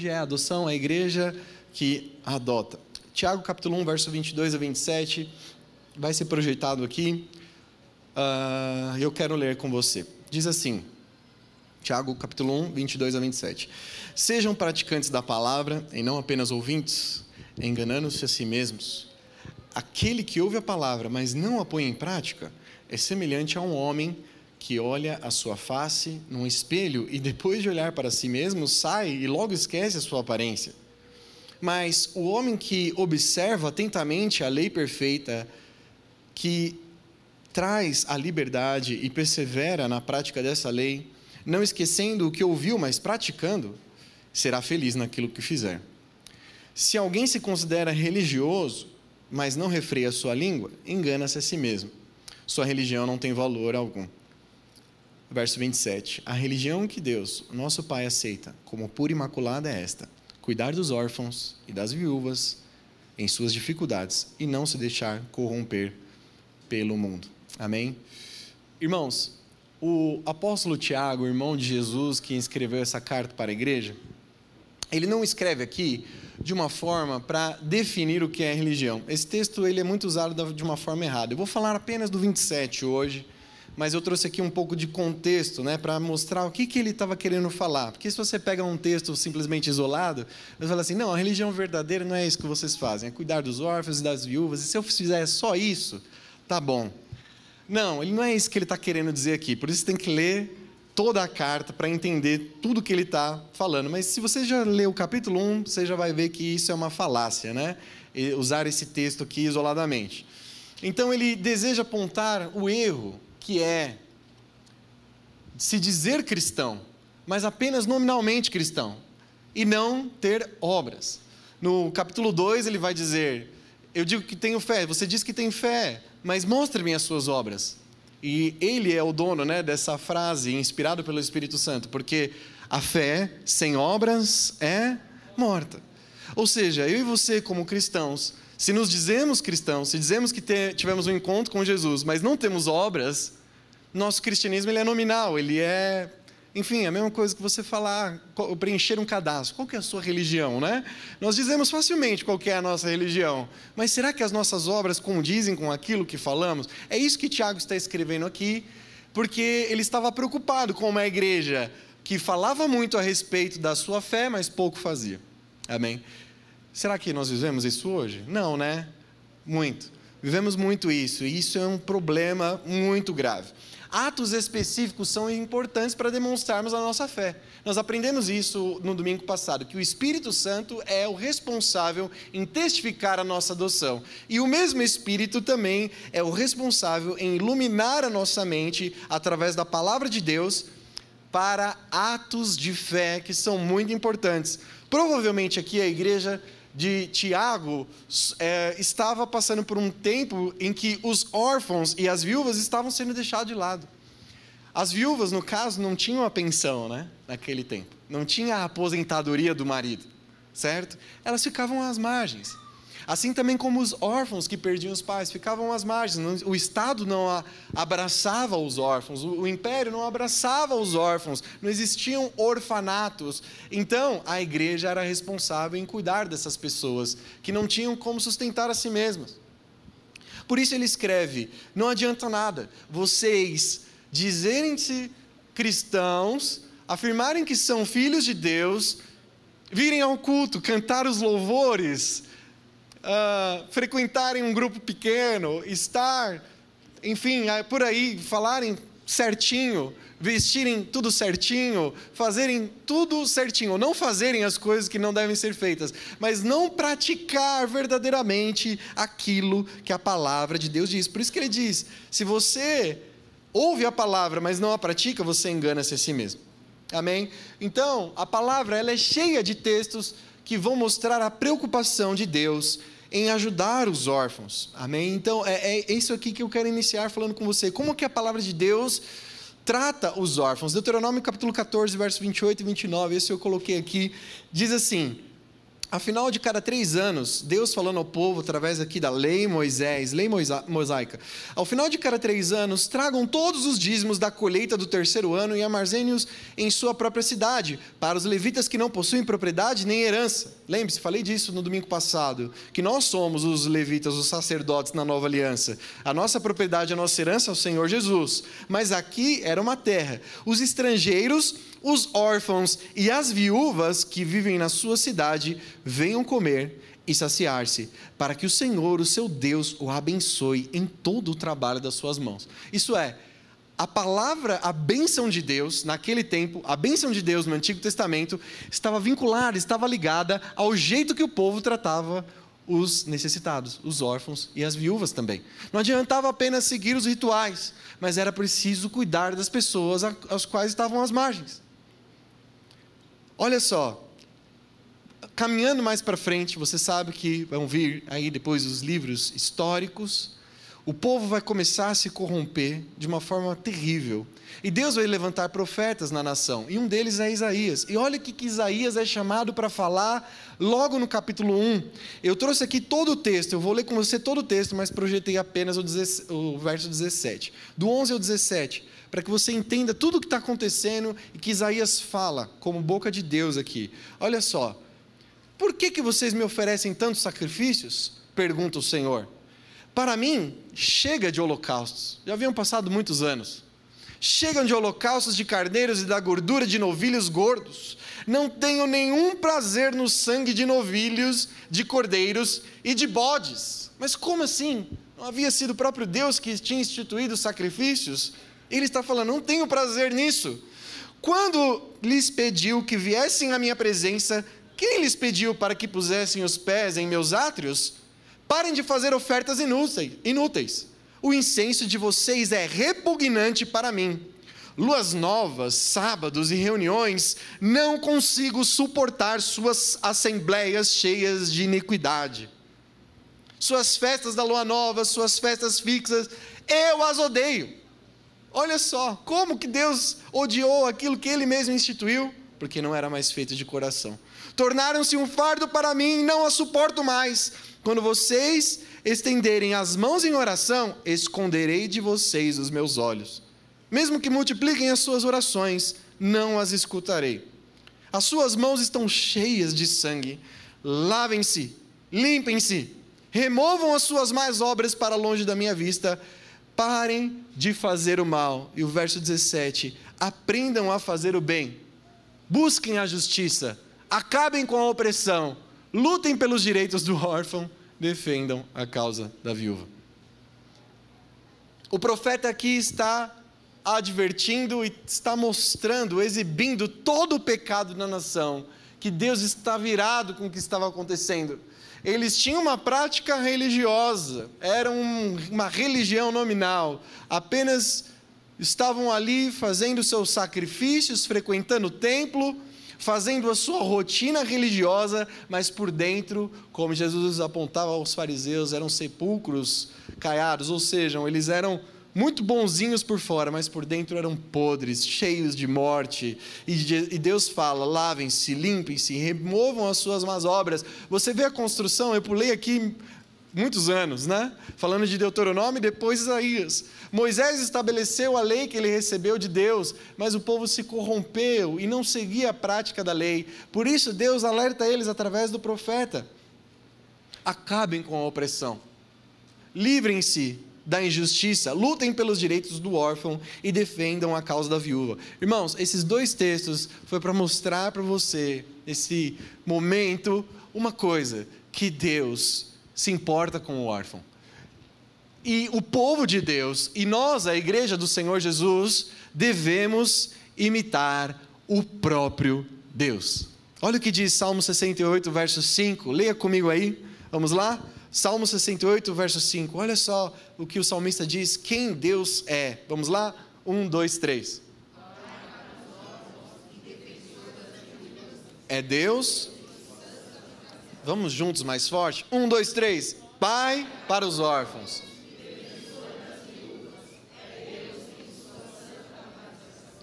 Hoje é a adoção, a igreja que adota. Tiago capítulo 1, verso 22 a 27, vai ser projetado aqui. Uh, eu quero ler com você. Diz assim, Tiago capítulo 1, 22 a 27. Sejam praticantes da palavra e não apenas ouvintes, enganando-se a si mesmos. Aquele que ouve a palavra, mas não a põe em prática, é semelhante a um homem que olha a sua face num espelho e depois de olhar para si mesmo sai e logo esquece a sua aparência. Mas o homem que observa atentamente a lei perfeita, que traz a liberdade e persevera na prática dessa lei, não esquecendo o que ouviu, mas praticando, será feliz naquilo que fizer. Se alguém se considera religioso, mas não refreia sua língua, engana-se a si mesmo. Sua religião não tem valor algum. Verso 27. A religião que Deus, nosso Pai, aceita como pura e imaculada é esta: cuidar dos órfãos e das viúvas em suas dificuldades e não se deixar corromper pelo mundo. Amém? Irmãos, o apóstolo Tiago, irmão de Jesus, que escreveu essa carta para a igreja, ele não escreve aqui de uma forma para definir o que é religião. Esse texto ele é muito usado de uma forma errada. Eu vou falar apenas do 27 hoje, mas eu trouxe aqui um pouco de contexto né, para mostrar o que, que ele estava querendo falar. Porque se você pega um texto simplesmente isolado, você fala assim: não, a religião verdadeira não é isso que vocês fazem, é cuidar dos órfãos e das viúvas, e se eu fizer só isso, tá bom. Não, ele não é isso que ele está querendo dizer aqui, por isso tem que ler toda a carta para entender tudo que ele está falando. Mas se você já leu o capítulo 1, você já vai ver que isso é uma falácia, né? Usar esse texto aqui isoladamente. Então ele deseja apontar o erro que é se dizer cristão, mas apenas nominalmente cristão, e não ter obras. No capítulo 2 ele vai dizer: Eu digo que tenho fé, você diz que tem fé, mas mostre-me as suas obras. E ele é o dono né, dessa frase, inspirado pelo Espírito Santo, porque a fé sem obras é morta. Ou seja, eu e você, como cristãos, se nos dizemos cristãos, se dizemos que tivemos um encontro com Jesus, mas não temos obras, nosso cristianismo ele é nominal, ele é enfim, a mesma coisa que você falar, preencher um cadastro. Qual que é a sua religião, né? Nós dizemos facilmente qual que é a nossa religião, mas será que as nossas obras condizem com aquilo que falamos? É isso que Tiago está escrevendo aqui, porque ele estava preocupado com uma igreja que falava muito a respeito da sua fé, mas pouco fazia. Amém? Será que nós vivemos isso hoje? Não, né? Muito. Vivemos muito isso, e isso é um problema muito grave atos específicos são importantes para demonstrarmos a nossa fé. Nós aprendemos isso no domingo passado, que o Espírito Santo é o responsável em testificar a nossa adoção. E o mesmo Espírito também é o responsável em iluminar a nossa mente através da palavra de Deus para atos de fé que são muito importantes. Provavelmente aqui a igreja de Tiago é, estava passando por um tempo em que os órfãos e as viúvas estavam sendo deixados de lado. As viúvas, no caso, não tinham a pensão, né? Naquele tempo. Não tinha a aposentadoria do marido, certo? Elas ficavam às margens. Assim também como os órfãos que perdiam os pais ficavam às margens. O Estado não abraçava os órfãos, o império não abraçava os órfãos, não existiam orfanatos. Então, a igreja era responsável em cuidar dessas pessoas que não tinham como sustentar a si mesmas. Por isso ele escreve: não adianta nada vocês dizerem-se cristãos, afirmarem que são filhos de Deus, virem ao culto, cantar os louvores, uh, frequentarem um grupo pequeno, estar, enfim, por aí, falarem certinho, vestirem tudo certinho, fazerem tudo certinho, não fazerem as coisas que não devem ser feitas, mas não praticar verdadeiramente aquilo que a palavra de Deus diz. Por isso que ele diz: se você ouve a palavra, mas não a pratica, você engana-se a si mesmo. Amém? Então, a palavra ela é cheia de textos que vão mostrar a preocupação de Deus em ajudar os órfãos. Amém? Então, é, é isso aqui que eu quero iniciar falando com você. Como que a palavra de Deus trata os órfãos? Deuteronômio capítulo 14, verso 28 e 29, esse eu coloquei aqui, diz assim: Afinal de cada três anos, Deus falando ao povo através aqui da lei Moisés, lei mosaica, ao final de cada três anos, tragam todos os dízimos da colheita do terceiro ano e armazene-os em sua própria cidade, para os levitas que não possuem propriedade nem herança. Lembre-se, falei disso no domingo passado, que nós somos os levitas, os sacerdotes na nova aliança. A nossa propriedade, a nossa herança é o Senhor Jesus. Mas aqui era uma terra. Os estrangeiros os órfãos e as viúvas que vivem na sua cidade venham comer e saciar-se, para que o Senhor, o seu Deus, o abençoe em todo o trabalho das suas mãos. Isso é, a palavra, a bênção de Deus, naquele tempo, a bênção de Deus no Antigo Testamento, estava vinculada, estava ligada ao jeito que o povo tratava os necessitados, os órfãos e as viúvas também. Não adiantava apenas seguir os rituais, mas era preciso cuidar das pessoas às quais estavam às margens. Olha só, caminhando mais para frente, você sabe que vão vir aí depois os livros históricos. O povo vai começar a se corromper de uma forma terrível. E Deus vai levantar profetas na nação. E um deles é Isaías. E olha o que Isaías é chamado para falar logo no capítulo 1. Eu trouxe aqui todo o texto. Eu vou ler com você todo o texto, mas projetei apenas o, o verso 17. Do 11 ao 17 para que você entenda tudo o que está acontecendo e que Isaías fala como boca de Deus aqui. Olha só, por que, que vocês me oferecem tantos sacrifícios? Pergunta o Senhor. Para mim, chega de holocaustos. Já haviam passado muitos anos. Chegam de holocaustos de carneiros e da gordura de novilhos gordos. Não tenho nenhum prazer no sangue de novilhos, de cordeiros e de bodes. Mas como assim? Não havia sido o próprio Deus que tinha instituído os sacrifícios? Ele está falando: não tenho prazer nisso. Quando lhes pediu que viessem à minha presença, quem lhes pediu para que pusessem os pés em meus átrios? Parem de fazer ofertas inúteis. O incenso de vocês é repugnante para mim. Luas novas, sábados e reuniões, não consigo suportar suas assembleias cheias de iniquidade. Suas festas da lua nova, suas festas fixas, eu as odeio. Olha só, como que Deus odiou aquilo que ele mesmo instituiu? Porque não era mais feito de coração. Tornaram-se um fardo para mim, não a suporto mais. Quando vocês estenderem as mãos em oração, esconderei de vocês os meus olhos. Mesmo que multipliquem as suas orações, não as escutarei. As suas mãos estão cheias de sangue. Lavem-se, limpem-se, removam as suas más obras para longe da minha vista Parem de fazer o mal. E o verso 17: aprendam a fazer o bem. Busquem a justiça. Acabem com a opressão. Lutem pelos direitos do órfão. Defendam a causa da viúva. O profeta aqui está advertindo e está mostrando, exibindo todo o pecado na nação, que Deus está virado com o que estava acontecendo eles tinham uma prática religiosa, era um, uma religião nominal, apenas estavam ali fazendo seus sacrifícios, frequentando o templo, fazendo a sua rotina religiosa, mas por dentro, como Jesus apontava aos fariseus, eram sepulcros caiados, ou seja, eles eram muito bonzinhos por fora, mas por dentro eram podres, cheios de morte. E, Deus fala: lavem-se, limpem-se, removam as suas más obras. Você vê a construção, eu pulei aqui muitos anos, né? Falando de Deuteronômio e depois Isaías. Moisés estabeleceu a lei que ele recebeu de Deus, mas o povo se corrompeu e não seguia a prática da lei. Por isso, Deus alerta eles através do profeta: acabem com a opressão, livrem-se da injustiça, lutem pelos direitos do órfão e defendam a causa da viúva. Irmãos, esses dois textos foi para mostrar para você, nesse momento, uma coisa: que Deus se importa com o órfão. E o povo de Deus, e nós, a igreja do Senhor Jesus, devemos imitar o próprio Deus. Olha o que diz Salmo 68, verso 5. Leia comigo aí. Vamos lá? Salmo 68, verso 5. Olha só o que o salmista diz: quem Deus é. Vamos lá? Um, dois, três. é Deus. Vamos juntos mais forte? Um, dois, três. Pai para os órfãos.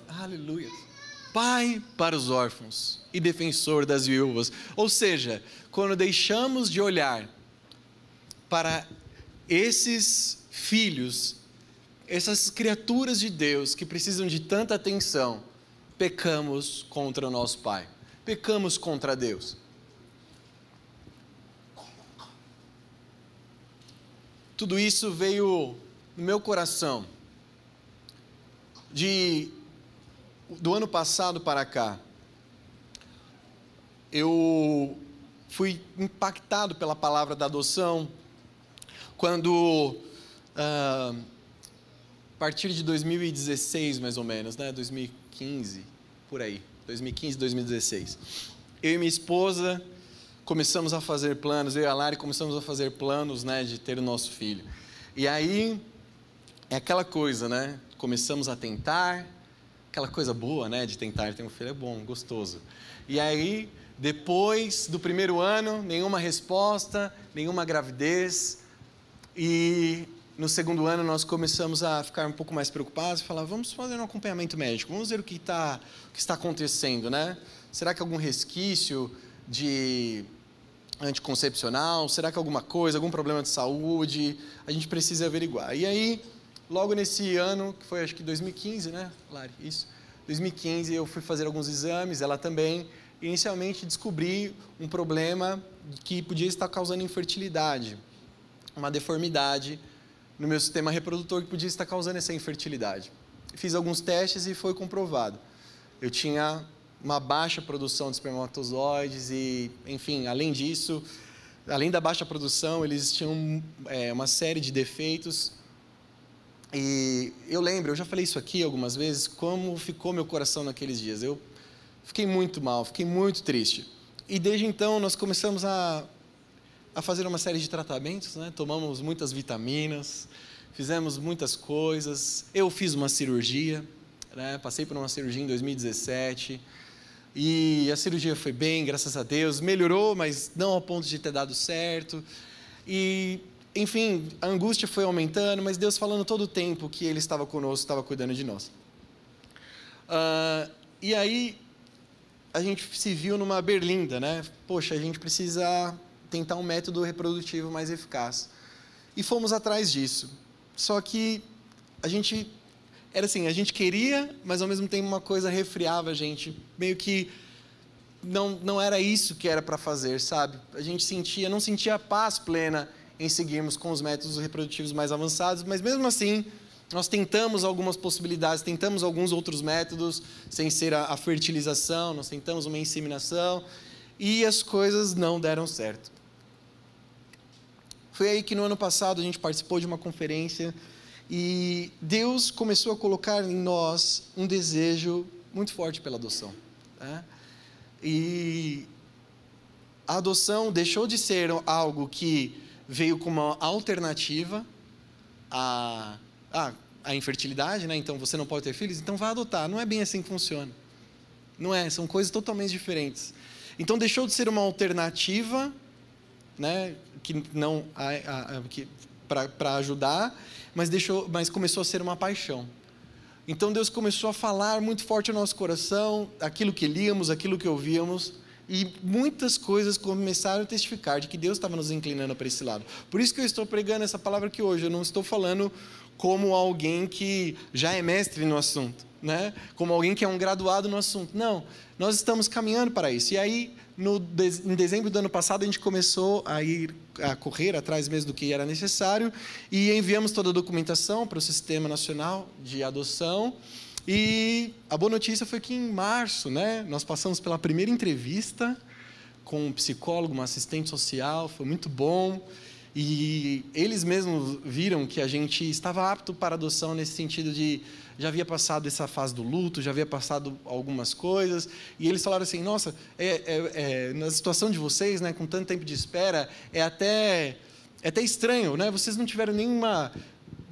Aleluia. Pai para os órfãos e defensor das viúvas. Ou seja, quando deixamos de olhar para esses filhos, essas criaturas de Deus que precisam de tanta atenção, pecamos contra o nosso Pai, pecamos contra Deus. Tudo isso veio no meu coração. De do ano passado para cá. Eu fui impactado pela palavra da adoção. Quando ah, a partir de 2016 mais ou menos, né, 2015 por aí, 2015, 2016, eu e minha esposa começamos a fazer planos, eu e a Lari começamos a fazer planos, né, de ter o nosso filho. E aí é aquela coisa, né? Começamos a tentar, aquela coisa boa, né, de tentar ter um filho é bom, gostoso. E aí, depois do primeiro ano, nenhuma resposta, nenhuma gravidez. E no segundo ano nós começamos a ficar um pouco mais preocupados e falar, vamos fazer um acompanhamento médico, vamos ver o que, está, o que está acontecendo, né? Será que algum resquício de anticoncepcional? Será que alguma coisa, algum problema de saúde? A gente precisa averiguar. E aí, logo nesse ano, que foi acho que 2015, né, Lari? Isso. 2015 eu fui fazer alguns exames, ela também. Inicialmente descobri um problema que podia estar causando infertilidade, uma deformidade no meu sistema reprodutor que podia estar causando essa infertilidade. Fiz alguns testes e foi comprovado. Eu tinha uma baixa produção de espermatozoides e, enfim, além disso, além da baixa produção, eles tinham é, uma série de defeitos. E eu lembro, eu já falei isso aqui algumas vezes, como ficou meu coração naqueles dias. Eu fiquei muito mal, fiquei muito triste. E desde então nós começamos a, a fazer uma série de tratamentos, né? tomamos muitas vitaminas, fizemos muitas coisas. Eu fiz uma cirurgia, né? passei por uma cirurgia em 2017 e a cirurgia foi bem, graças a Deus. Melhorou, mas não ao ponto de ter dado certo. E, enfim, a angústia foi aumentando, mas Deus falando todo o tempo que Ele estava conosco, estava cuidando de nós. Uh, e aí, a gente se viu numa berlinda, né? Poxa, a gente precisa tentar um método reprodutivo mais eficaz. E fomos atrás disso. Só que a gente era assim, a gente queria, mas ao mesmo tempo uma coisa refriava a gente, meio que não, não era isso que era para fazer, sabe? A gente sentia, não sentia paz plena em seguirmos com os métodos reprodutivos mais avançados, mas mesmo assim, nós tentamos algumas possibilidades, tentamos alguns outros métodos, sem ser a, a fertilização, nós tentamos uma inseminação, e as coisas não deram certo. Foi aí que no ano passado a gente participou de uma conferência e Deus começou a colocar em nós um desejo muito forte pela adoção. Né? E a adoção deixou de ser algo que veio como uma alternativa à, à, à infertilidade, né? então você não pode ter filhos, então vá adotar. Não é bem assim que funciona. Não é, são coisas totalmente diferentes. Então deixou de ser uma alternativa, né, que não para ajudar mas, deixou, mas começou a ser uma paixão. Então Deus começou a falar muito forte no nosso coração, aquilo que líamos, aquilo que ouvíamos, e muitas coisas começaram a testificar de que Deus estava nos inclinando para esse lado. Por isso que eu estou pregando essa palavra aqui hoje. Eu não estou falando como alguém que já é mestre no assunto, né? Como alguém que é um graduado no assunto. Não, nós estamos caminhando para isso. E aí no, em dezembro do ano passado, a gente começou a ir a correr atrás mesmo do que era necessário e enviamos toda a documentação para o Sistema Nacional de Adoção. E a boa notícia foi que em março, né, nós passamos pela primeira entrevista com um psicólogo, uma assistente social, foi muito bom. E eles mesmos viram que a gente estava apto para adoção nesse sentido de já havia passado essa fase do luto, já havia passado algumas coisas, e eles falaram assim: nossa, é, é, é, na situação de vocês, né, com tanto tempo de espera, é até, é até estranho, né? Vocês não tiveram nenhuma,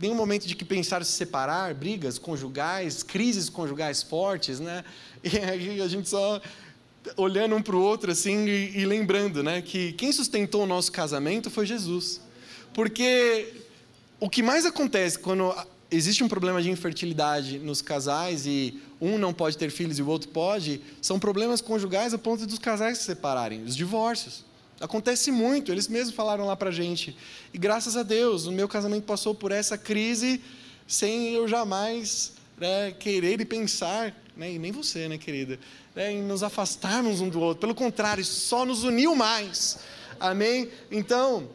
nenhum momento de que pensaram se separar, brigas conjugais, crises conjugais fortes, né? E aí a gente só olhando um para o outro assim e, e lembrando, né, que quem sustentou o nosso casamento foi Jesus. Porque o que mais acontece quando existe um problema de infertilidade nos casais e um não pode ter filhos e o outro pode, são problemas conjugais a ponto dos casais se separarem, os divórcios. Acontece muito, eles mesmos falaram lá para gente. E graças a Deus, o meu casamento passou por essa crise sem eu jamais né, querer e pensar, né, e nem você, né, querida, né, em nos afastarmos um do outro. Pelo contrário, só nos uniu mais. Amém? Então,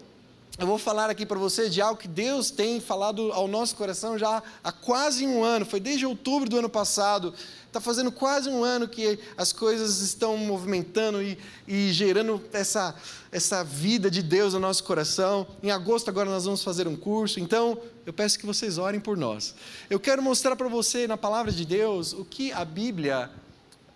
eu vou falar aqui para você de algo que Deus tem falado ao nosso coração já há quase um ano. Foi desde outubro do ano passado. Está fazendo quase um ano que as coisas estão movimentando e, e, gerando essa, essa vida de Deus no nosso coração. Em agosto, agora, nós vamos fazer um curso. Então, eu peço que vocês orem por nós. Eu quero mostrar para você, na palavra de Deus, o que a Bíblia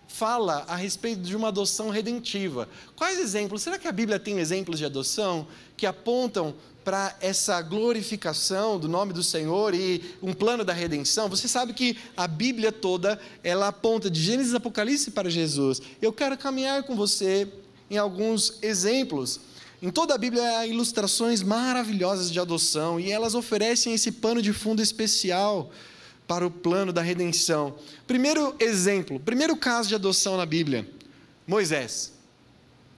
fala a respeito de uma adoção redentiva. Quais exemplos? Será que a Bíblia tem exemplos de adoção que apontam para essa glorificação do nome do Senhor e um plano da redenção? Você sabe que a Bíblia toda ela aponta de Gênesis e Apocalipse para Jesus. Eu quero caminhar com você em alguns exemplos. Em toda a Bíblia há ilustrações maravilhosas de adoção e elas oferecem esse pano de fundo especial para o plano da redenção. Primeiro exemplo, primeiro caso de adoção na Bíblia: Moisés.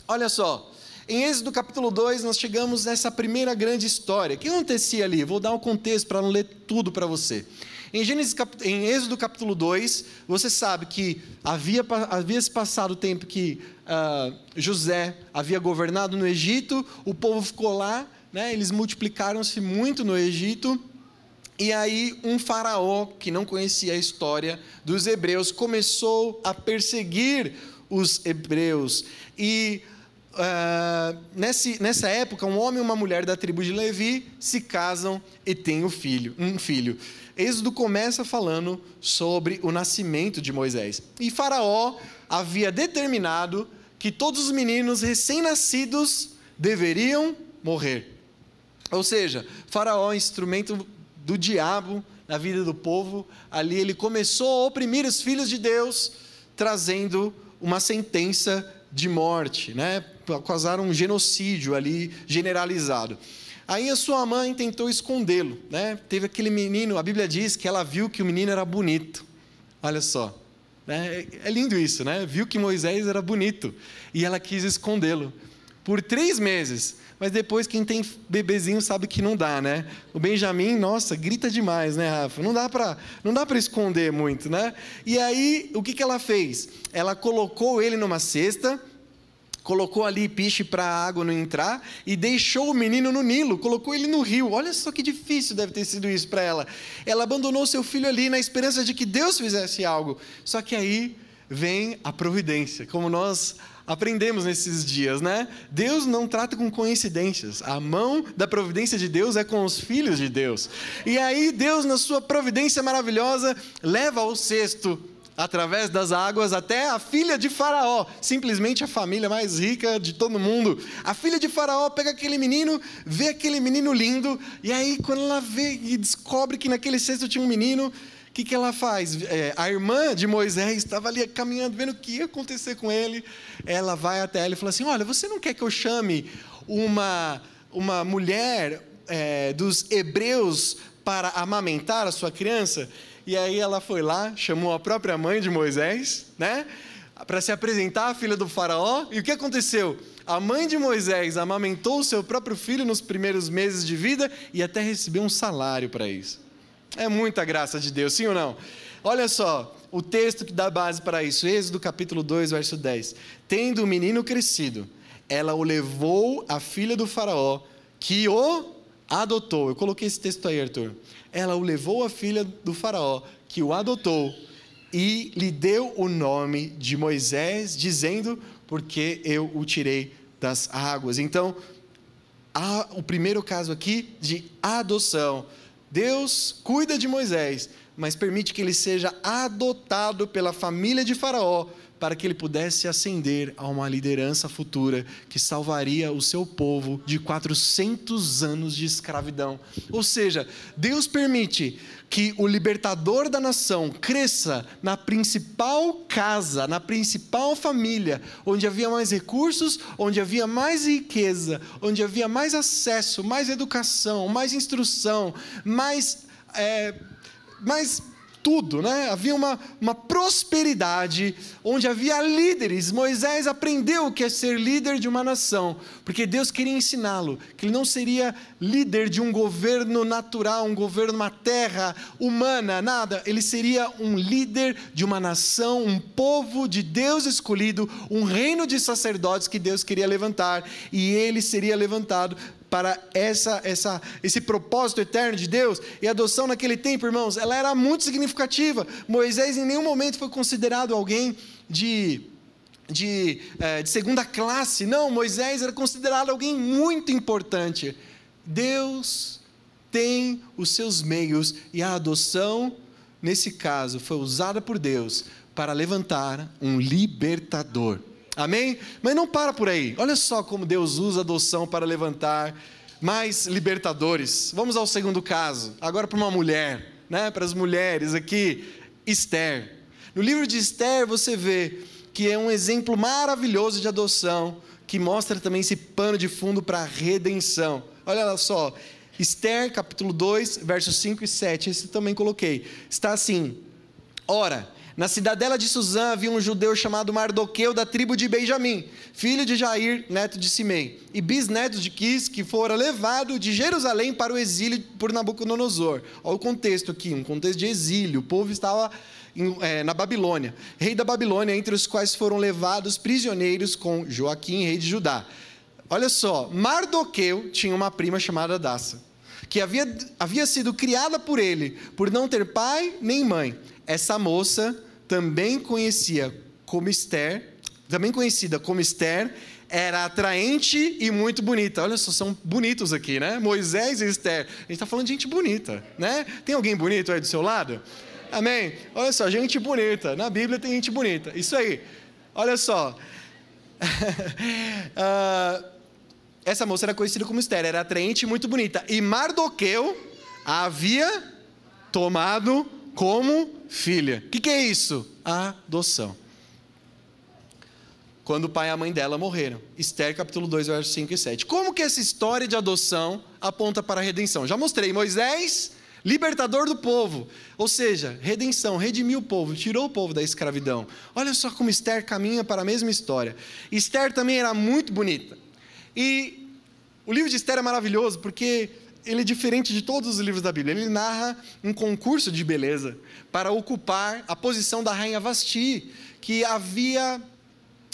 Olha só, em Êxodo capítulo 2, nós chegamos nessa primeira grande história. O que acontecia ali? Vou dar um contexto para não ler tudo para você. Em, Gênesis, em Êxodo capítulo 2, você sabe que havia, havia se passado o tempo que uh, José havia governado no Egito, o povo ficou lá, né, eles multiplicaram-se muito no Egito, e aí, um faraó que não conhecia a história dos hebreus começou a perseguir os hebreus. E uh, nesse, nessa época, um homem e uma mulher da tribo de Levi se casam e têm um filho. Um filho. Êxodo começa falando sobre o nascimento de Moisés. E Faraó havia determinado que todos os meninos recém-nascidos deveriam morrer. Ou seja, Faraó, instrumento do diabo na vida do povo. Ali ele começou a oprimir os filhos de Deus, trazendo uma sentença de morte, né? Causaram um genocídio ali generalizado. Aí a sua mãe tentou escondê-lo, né? Teve aquele menino, a Bíblia diz que ela viu que o menino era bonito. Olha só. Né? É lindo isso, né? Viu que Moisés era bonito e ela quis escondê-lo. Por três meses, mas depois quem tem bebezinho sabe que não dá, né? O Benjamin, nossa, grita demais, né, Rafa? Não dá para, não dá para esconder muito, né? E aí, o que que ela fez? Ela colocou ele numa cesta, colocou ali piche para a água não entrar e deixou o menino no Nilo, colocou ele no rio. Olha só que difícil deve ter sido isso para ela. Ela abandonou seu filho ali na esperança de que Deus fizesse algo. Só que aí vem a providência, como nós aprendemos nesses dias, né? Deus não trata com coincidências. A mão da providência de Deus é com os filhos de Deus. E aí Deus, na sua providência maravilhosa, leva o cesto através das águas até a filha de Faraó, simplesmente a família mais rica de todo mundo. A filha de Faraó pega aquele menino, vê aquele menino lindo, e aí quando ela vê e descobre que naquele cesto tinha um menino, que, que ela faz? É, a irmã de Moisés estava ali caminhando, vendo o que ia acontecer com ele. Ela vai até ela e fala assim: Olha, você não quer que eu chame uma, uma mulher é, dos hebreus para amamentar a sua criança? E aí ela foi lá, chamou a própria mãe de Moisés, né? Para se apresentar à filha do faraó. E o que aconteceu? A mãe de Moisés amamentou o seu próprio filho nos primeiros meses de vida e até recebeu um salário para isso. É muita graça de Deus, sim ou não? Olha só, o texto que dá base para isso, Êxodo capítulo 2, verso 10. Tendo o menino crescido, ela o levou à filha do faraó, que o adotou. Eu coloquei esse texto aí, Arthur. Ela o levou à filha do faraó, que o adotou, e lhe deu o nome de Moisés, dizendo, porque eu o tirei das águas. Então, há o primeiro caso aqui de adoção. Deus cuida de Moisés, mas permite que ele seja adotado pela família de Faraó para que ele pudesse ascender a uma liderança futura que salvaria o seu povo de 400 anos de escravidão. Ou seja, Deus permite que o libertador da nação cresça na principal casa, na principal família, onde havia mais recursos, onde havia mais riqueza, onde havia mais acesso, mais educação, mais instrução, mais. É, mais tudo, né? Havia uma, uma prosperidade onde havia líderes. Moisés aprendeu o que é ser líder de uma nação, porque Deus queria ensiná-lo que ele não seria líder de um governo natural, um governo, uma terra humana, nada. Ele seria um líder de uma nação, um povo de Deus escolhido, um reino de sacerdotes que Deus queria levantar, e ele seria levantado para essa, essa, esse propósito eterno de Deus. E a adoção naquele tempo, irmãos, ela era muito significativa. Moisés em nenhum momento foi considerado alguém de, de, é, de segunda classe. Não, Moisés era considerado alguém muito importante. Deus tem os seus meios e a adoção, nesse caso, foi usada por Deus para levantar um libertador. Amém? Mas não para por aí. Olha só como Deus usa a adoção para levantar mais libertadores. Vamos ao segundo caso. Agora para uma mulher, né? Para as mulheres aqui, Esther. No livro de Esther você vê que é um exemplo maravilhoso de adoção, que mostra também esse pano de fundo para a redenção. Olha só, Esther, capítulo 2, versos 5 e 7, esse também coloquei. Está assim: Ora, na cidadela de Suzã havia um judeu chamado Mardoqueu da tribo de Benjamim, filho de Jair, neto de Simei, e bisneto de Quis, que fora levado de Jerusalém para o exílio por Nabucodonosor. Olha o contexto aqui, um contexto de exílio. O povo estava é, na Babilônia, rei da Babilônia, entre os quais foram levados prisioneiros com Joaquim, rei de Judá. Olha só, Mardoqueu tinha uma prima chamada Daça, que havia, havia sido criada por ele, por não ter pai nem mãe. Essa moça também conhecia como Esther, também conhecida como Esther, era atraente e muito bonita. Olha só, são bonitos aqui, né? Moisés e Esther. A gente está falando de gente bonita, né? Tem alguém bonito aí do seu lado? Amém? Olha só, gente bonita. Na Bíblia tem gente bonita. Isso aí. Olha só. uh, essa moça era conhecida como Esther, era atraente e muito bonita. E Mardoqueu havia tomado como filha. O que, que é isso? Adoção. Quando o pai e a mãe dela morreram. Esther capítulo 2, versos 5 e 7. Como que essa história de adoção aponta para a redenção? Já mostrei, Moisés, libertador do povo. Ou seja, redenção, redimiu o povo, tirou o povo da escravidão. Olha só como Esther caminha para a mesma história. Esther também era muito bonita. E o livro de Esther é maravilhoso porque ele é diferente de todos os livros da Bíblia. Ele narra um concurso de beleza para ocupar a posição da rainha Vasti, que havia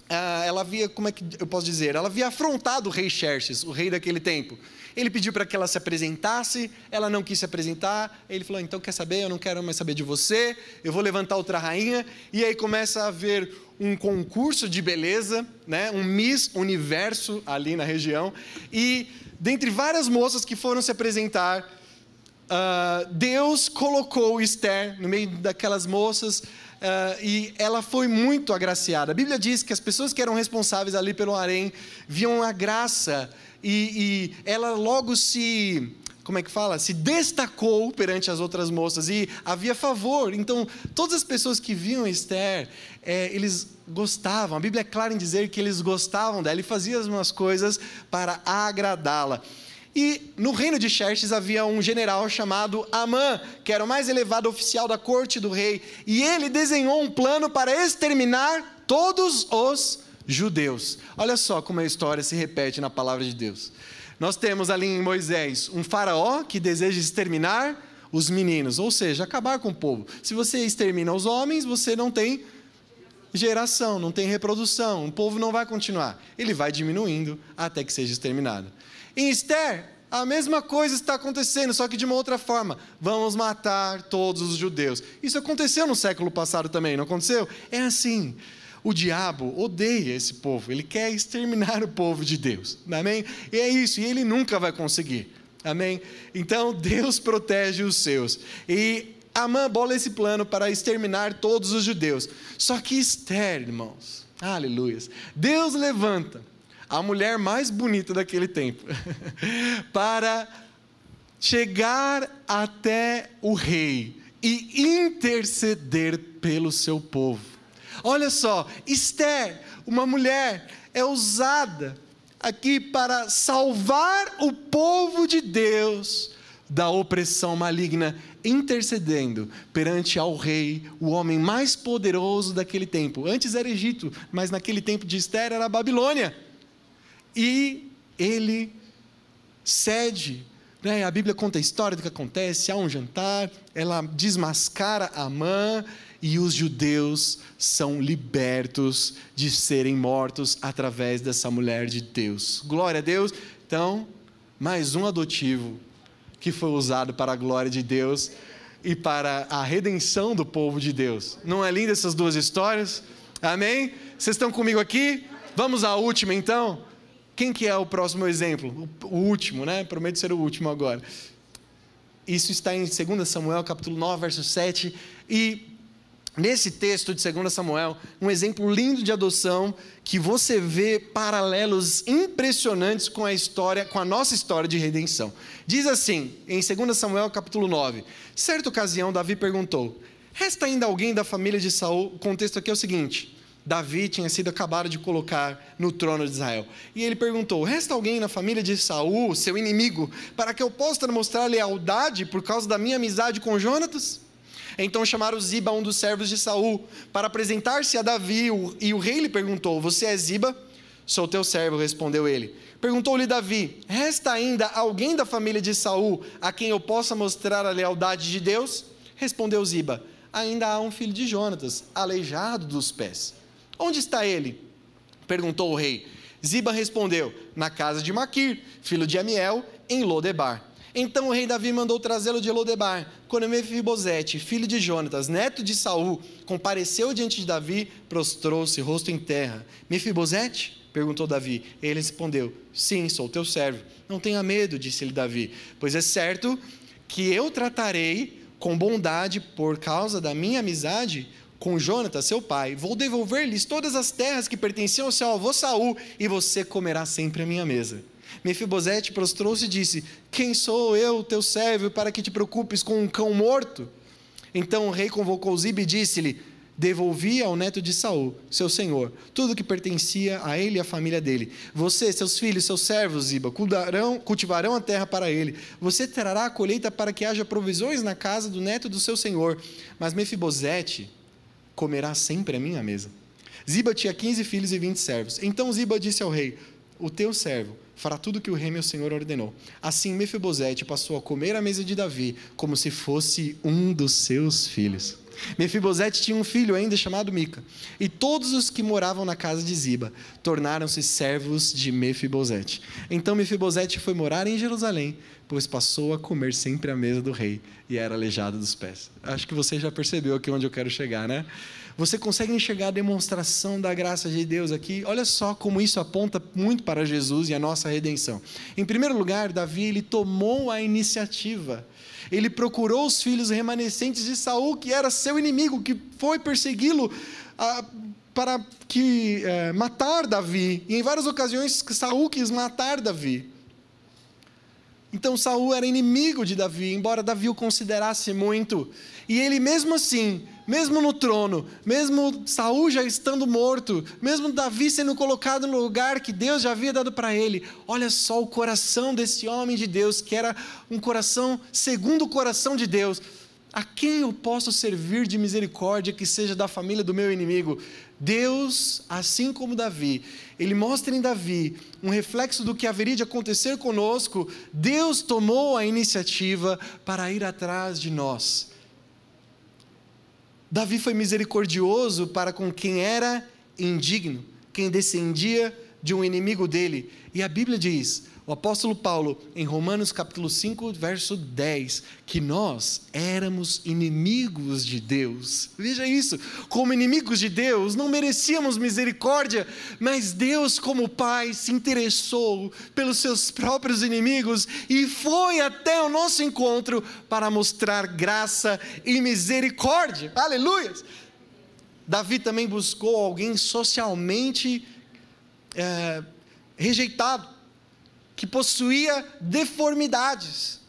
ah, ela havia, como é que eu posso dizer? Ela havia afrontado o rei Xerxes, o rei daquele tempo. Ele pediu para que ela se apresentasse, ela não quis se apresentar. Ele falou: então quer saber? Eu não quero mais saber de você. Eu vou levantar outra rainha. E aí começa a haver um concurso de beleza, né? Um Miss Universo ali na região. E dentre várias moças que foram se apresentar, uh, Deus colocou Esther no meio daquelas moças uh, e ela foi muito agraciada. A Bíblia diz que as pessoas que eram responsáveis ali pelo harém viam a graça e, e ela logo se como é que fala? Se destacou perante as outras moças e havia favor. Então, todas as pessoas que viam Esther, é, eles gostavam. A Bíblia é clara em dizer que eles gostavam dela e faziam as coisas para agradá-la. E no reino de Xerxes havia um general chamado Amã, que era o mais elevado oficial da corte do rei, e ele desenhou um plano para exterminar todos os judeus. Olha só como a história se repete na palavra de Deus. Nós temos ali em Moisés um faraó que deseja exterminar os meninos, ou seja, acabar com o povo. Se você extermina os homens, você não tem geração, não tem reprodução, o povo não vai continuar. Ele vai diminuindo até que seja exterminado. Em Esther, a mesma coisa está acontecendo, só que de uma outra forma. Vamos matar todos os judeus. Isso aconteceu no século passado também, não aconteceu? É assim. O diabo odeia esse povo, ele quer exterminar o povo de Deus. Amém? E é isso, e ele nunca vai conseguir. Amém? Então Deus protege os seus. E Amã bola esse plano para exterminar todos os judeus. Só que Esther, irmãos, aleluias, Deus levanta a mulher mais bonita daquele tempo para chegar até o rei e interceder pelo seu povo. Olha só, Esther, uma mulher, é usada aqui para salvar o povo de Deus da opressão maligna, intercedendo perante ao rei, o homem mais poderoso daquele tempo. Antes era Egito, mas naquele tempo de Esther era a Babilônia. E ele cede. Né? A Bíblia conta a história do que acontece. Há um jantar, ela desmascara Amã e os judeus são libertos de serem mortos através dessa mulher de Deus. Glória a Deus. Então, mais um adotivo que foi usado para a glória de Deus e para a redenção do povo de Deus. Não é linda essas duas histórias? Amém? Vocês estão comigo aqui? Vamos à última então? Quem que é o próximo exemplo? O último, né? Prometo ser o último agora. Isso está em 2 Samuel, capítulo 9, verso 7. E nesse texto de 2 Samuel, um exemplo lindo de adoção que você vê paralelos impressionantes com a história, com a nossa história de redenção. Diz assim, em 2 Samuel, capítulo 9: Certa ocasião, Davi perguntou: Resta ainda alguém da família de Saul? O contexto aqui é o seguinte: Davi tinha sido acabado de colocar no trono de Israel. E ele perguntou: Resta alguém na família de Saul, seu inimigo, para que eu possa mostrar lealdade por causa da minha amizade com Jonatas? Então chamaram Ziba, um dos servos de Saul, para apresentar-se a Davi, e o rei lhe perguntou: Você é Ziba? Sou teu servo, respondeu ele. Perguntou-lhe Davi: Resta ainda alguém da família de Saul a quem eu possa mostrar a lealdade de Deus? Respondeu Ziba: Ainda há um filho de Jonatas, aleijado dos pés. Onde está ele? perguntou o rei. Ziba respondeu: Na casa de Maquir, filho de Amiel, em Lodebar. Então o rei Davi mandou trazê-lo de Lodebar. Quando Mefibosete, filho de Jonatas, neto de Saul, compareceu diante de Davi, prostrou-se, rosto em terra. Mefibosete? perguntou Davi. Ele respondeu: Sim, sou teu servo. Não tenha medo, disse-lhe Davi, pois é certo que eu tratarei com bondade por causa da minha amizade com Jonatas, seu pai. Vou devolver-lhes todas as terras que pertenciam ao seu avô Saul, e você comerá sempre a minha mesa. Mefibosete prostrou-se e disse: Quem sou eu, teu servo, para que te preocupes com um cão morto? Então o rei convocou Ziba e disse-lhe: Devolvi ao neto de Saul, seu senhor, tudo que pertencia a ele e à família dele. Você, seus filhos, seus servos, Ziba, cultivarão, cultivarão a terra para ele. Você trará a colheita para que haja provisões na casa do neto do seu senhor. Mas Mefibosete comerá sempre a minha mesa. Ziba tinha 15 filhos e 20 servos. Então Ziba disse ao rei: O teu servo fará tudo o que o rei meu senhor ordenou. Assim Mefibosete passou a comer à mesa de Davi, como se fosse um dos seus filhos. Mefibosete tinha um filho ainda chamado Mica, e todos os que moravam na casa de Ziba tornaram-se servos de Mefibosete. Então Mefibosete foi morar em Jerusalém, pois passou a comer sempre à mesa do rei e era aleijado dos pés. Acho que você já percebeu aqui onde eu quero chegar, né? Você consegue enxergar a demonstração da graça de Deus aqui? Olha só como isso aponta muito para Jesus e a nossa redenção. Em primeiro lugar, Davi ele tomou a iniciativa. Ele procurou os filhos remanescentes de Saul, que era seu inimigo, que foi persegui-lo ah, para que eh, matar Davi. E em várias ocasiões Saul quis matar Davi. Então Saul era inimigo de Davi, embora Davi o considerasse muito. E ele mesmo assim, mesmo no trono, mesmo Saul já estando morto, mesmo Davi sendo colocado no lugar que Deus já havia dado para ele, olha só o coração desse homem de Deus, que era um coração segundo o coração de Deus. A quem eu posso servir de misericórdia que seja da família do meu inimigo? Deus, assim como Davi, ele mostra em Davi um reflexo do que haveria de acontecer conosco. Deus tomou a iniciativa para ir atrás de nós. Davi foi misericordioso para com quem era indigno, quem descendia de um inimigo dele. E a Bíblia diz: o apóstolo Paulo, em Romanos capítulo 5, verso 10, que nós éramos inimigos de Deus. Veja isso, como inimigos de Deus, não merecíamos misericórdia, mas Deus, como Pai, se interessou pelos seus próprios inimigos e foi até o nosso encontro para mostrar graça e misericórdia. Aleluia! Davi também buscou alguém socialmente é, rejeitado que possuía deformidades.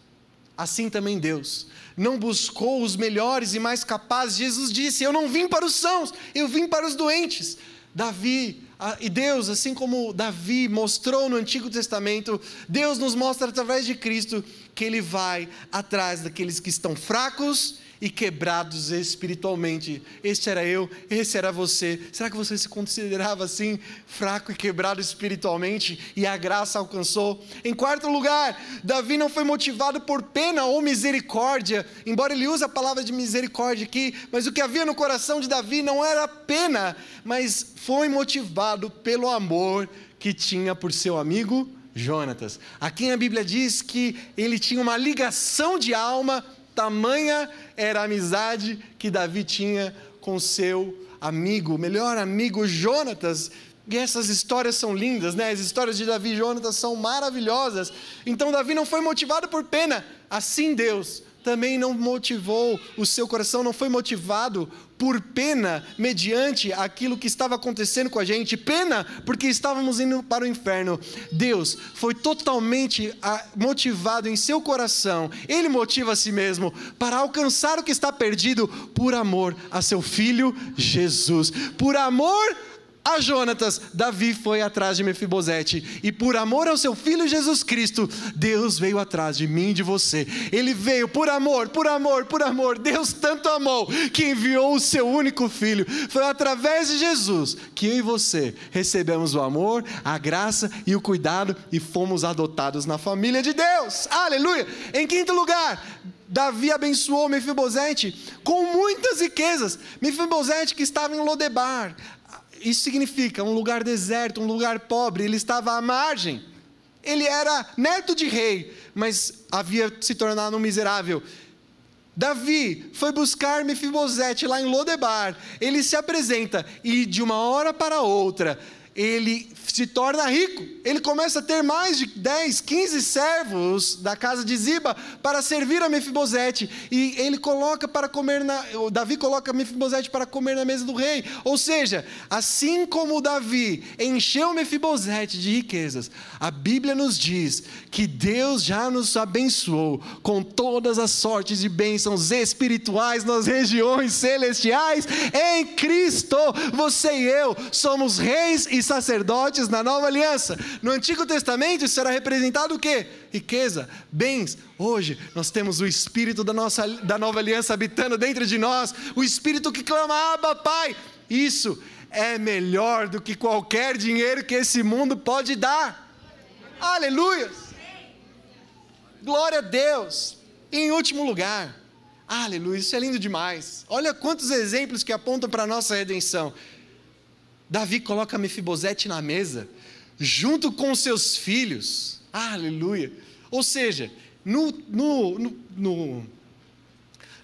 Assim também Deus não buscou os melhores e mais capazes. Jesus disse: Eu não vim para os sãos, eu vim para os doentes. Davi e Deus, assim como Davi mostrou no Antigo Testamento, Deus nos mostra através de Cristo que Ele vai atrás daqueles que estão fracos e quebrados espiritualmente. Este era eu, esse era você. Será que você se considerava assim, fraco e quebrado espiritualmente e a graça alcançou? Em quarto lugar, Davi não foi motivado por pena ou misericórdia, embora ele use a palavra de misericórdia aqui, mas o que havia no coração de Davi não era pena, mas foi motivado pelo amor que tinha por seu amigo Jonatas. Aqui a Bíblia diz que ele tinha uma ligação de alma Tamanha era a amizade que Davi tinha com seu amigo, melhor amigo Jonatas. E essas histórias são lindas, né? As histórias de Davi e Jonatas são maravilhosas. Então Davi não foi motivado por pena, assim Deus também não motivou, o seu coração não foi motivado por pena mediante aquilo que estava acontecendo com a gente, pena porque estávamos indo para o inferno. Deus foi totalmente ah, motivado em seu coração, ele motiva a si mesmo para alcançar o que está perdido por amor a seu filho Jesus, por amor a Jonatas, Davi foi atrás de Mefibosete, e por amor ao seu filho Jesus Cristo, Deus veio atrás de mim e de você. Ele veio por amor, por amor, por amor. Deus tanto amou que enviou o seu único filho. Foi através de Jesus que eu e você recebemos o amor, a graça e o cuidado e fomos adotados na família de Deus. Aleluia! Em quinto lugar, Davi abençoou Mefibosete com muitas riquezas. Mefibosete que estava em Lodebar, isso significa um lugar deserto, um lugar pobre, ele estava à margem. Ele era neto de rei, mas havia se tornado um miserável. Davi foi buscar Mefibosete lá em Lodebar. Ele se apresenta e de uma hora para outra ele se torna rico. Ele começa a ter mais de 10, 15 servos da casa de Ziba para servir a Mefibosete. E ele coloca para comer na. Davi coloca Mefibosete para comer na mesa do rei. Ou seja, assim como Davi encheu Mefibosete de riquezas, a Bíblia nos diz que Deus já nos abençoou com todas as sortes de bênçãos espirituais nas regiões celestiais em Cristo. Você e eu somos reis e sacerdotes na nova aliança. No Antigo Testamento isso era representado o quê? Riqueza, bens. Hoje nós temos o Espírito da, nossa, da nova aliança habitando dentro de nós, o Espírito que clama, Abba, Pai. Isso é melhor do que qualquer dinheiro que esse mundo pode dar. Aleluia! Glória a Deus. Em último lugar, aleluia, isso é lindo demais. Olha quantos exemplos que apontam para a nossa redenção. Davi coloca Mefibosete na mesa, junto com seus filhos. Aleluia. Ou seja, no, no, no, no,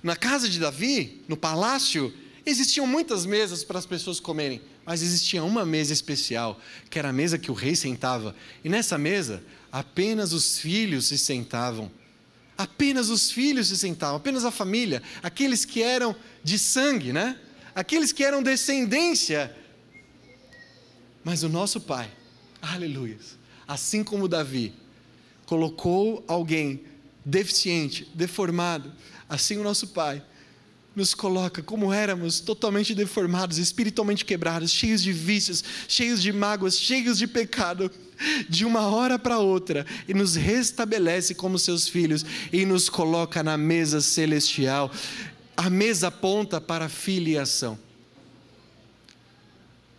na casa de Davi, no palácio, existiam muitas mesas para as pessoas comerem, mas existia uma mesa especial, que era a mesa que o rei sentava. E nessa mesa, apenas os filhos se sentavam. Apenas os filhos se sentavam, apenas a família, aqueles que eram de sangue, né? Aqueles que eram descendência mas o nosso Pai, aleluia, assim como Davi, colocou alguém deficiente, deformado, assim o nosso Pai nos coloca como éramos, totalmente deformados, espiritualmente quebrados, cheios de vícios, cheios de mágoas, cheios de pecado, de uma hora para outra, e nos restabelece como seus filhos e nos coloca na mesa celestial. A mesa aponta para filiação.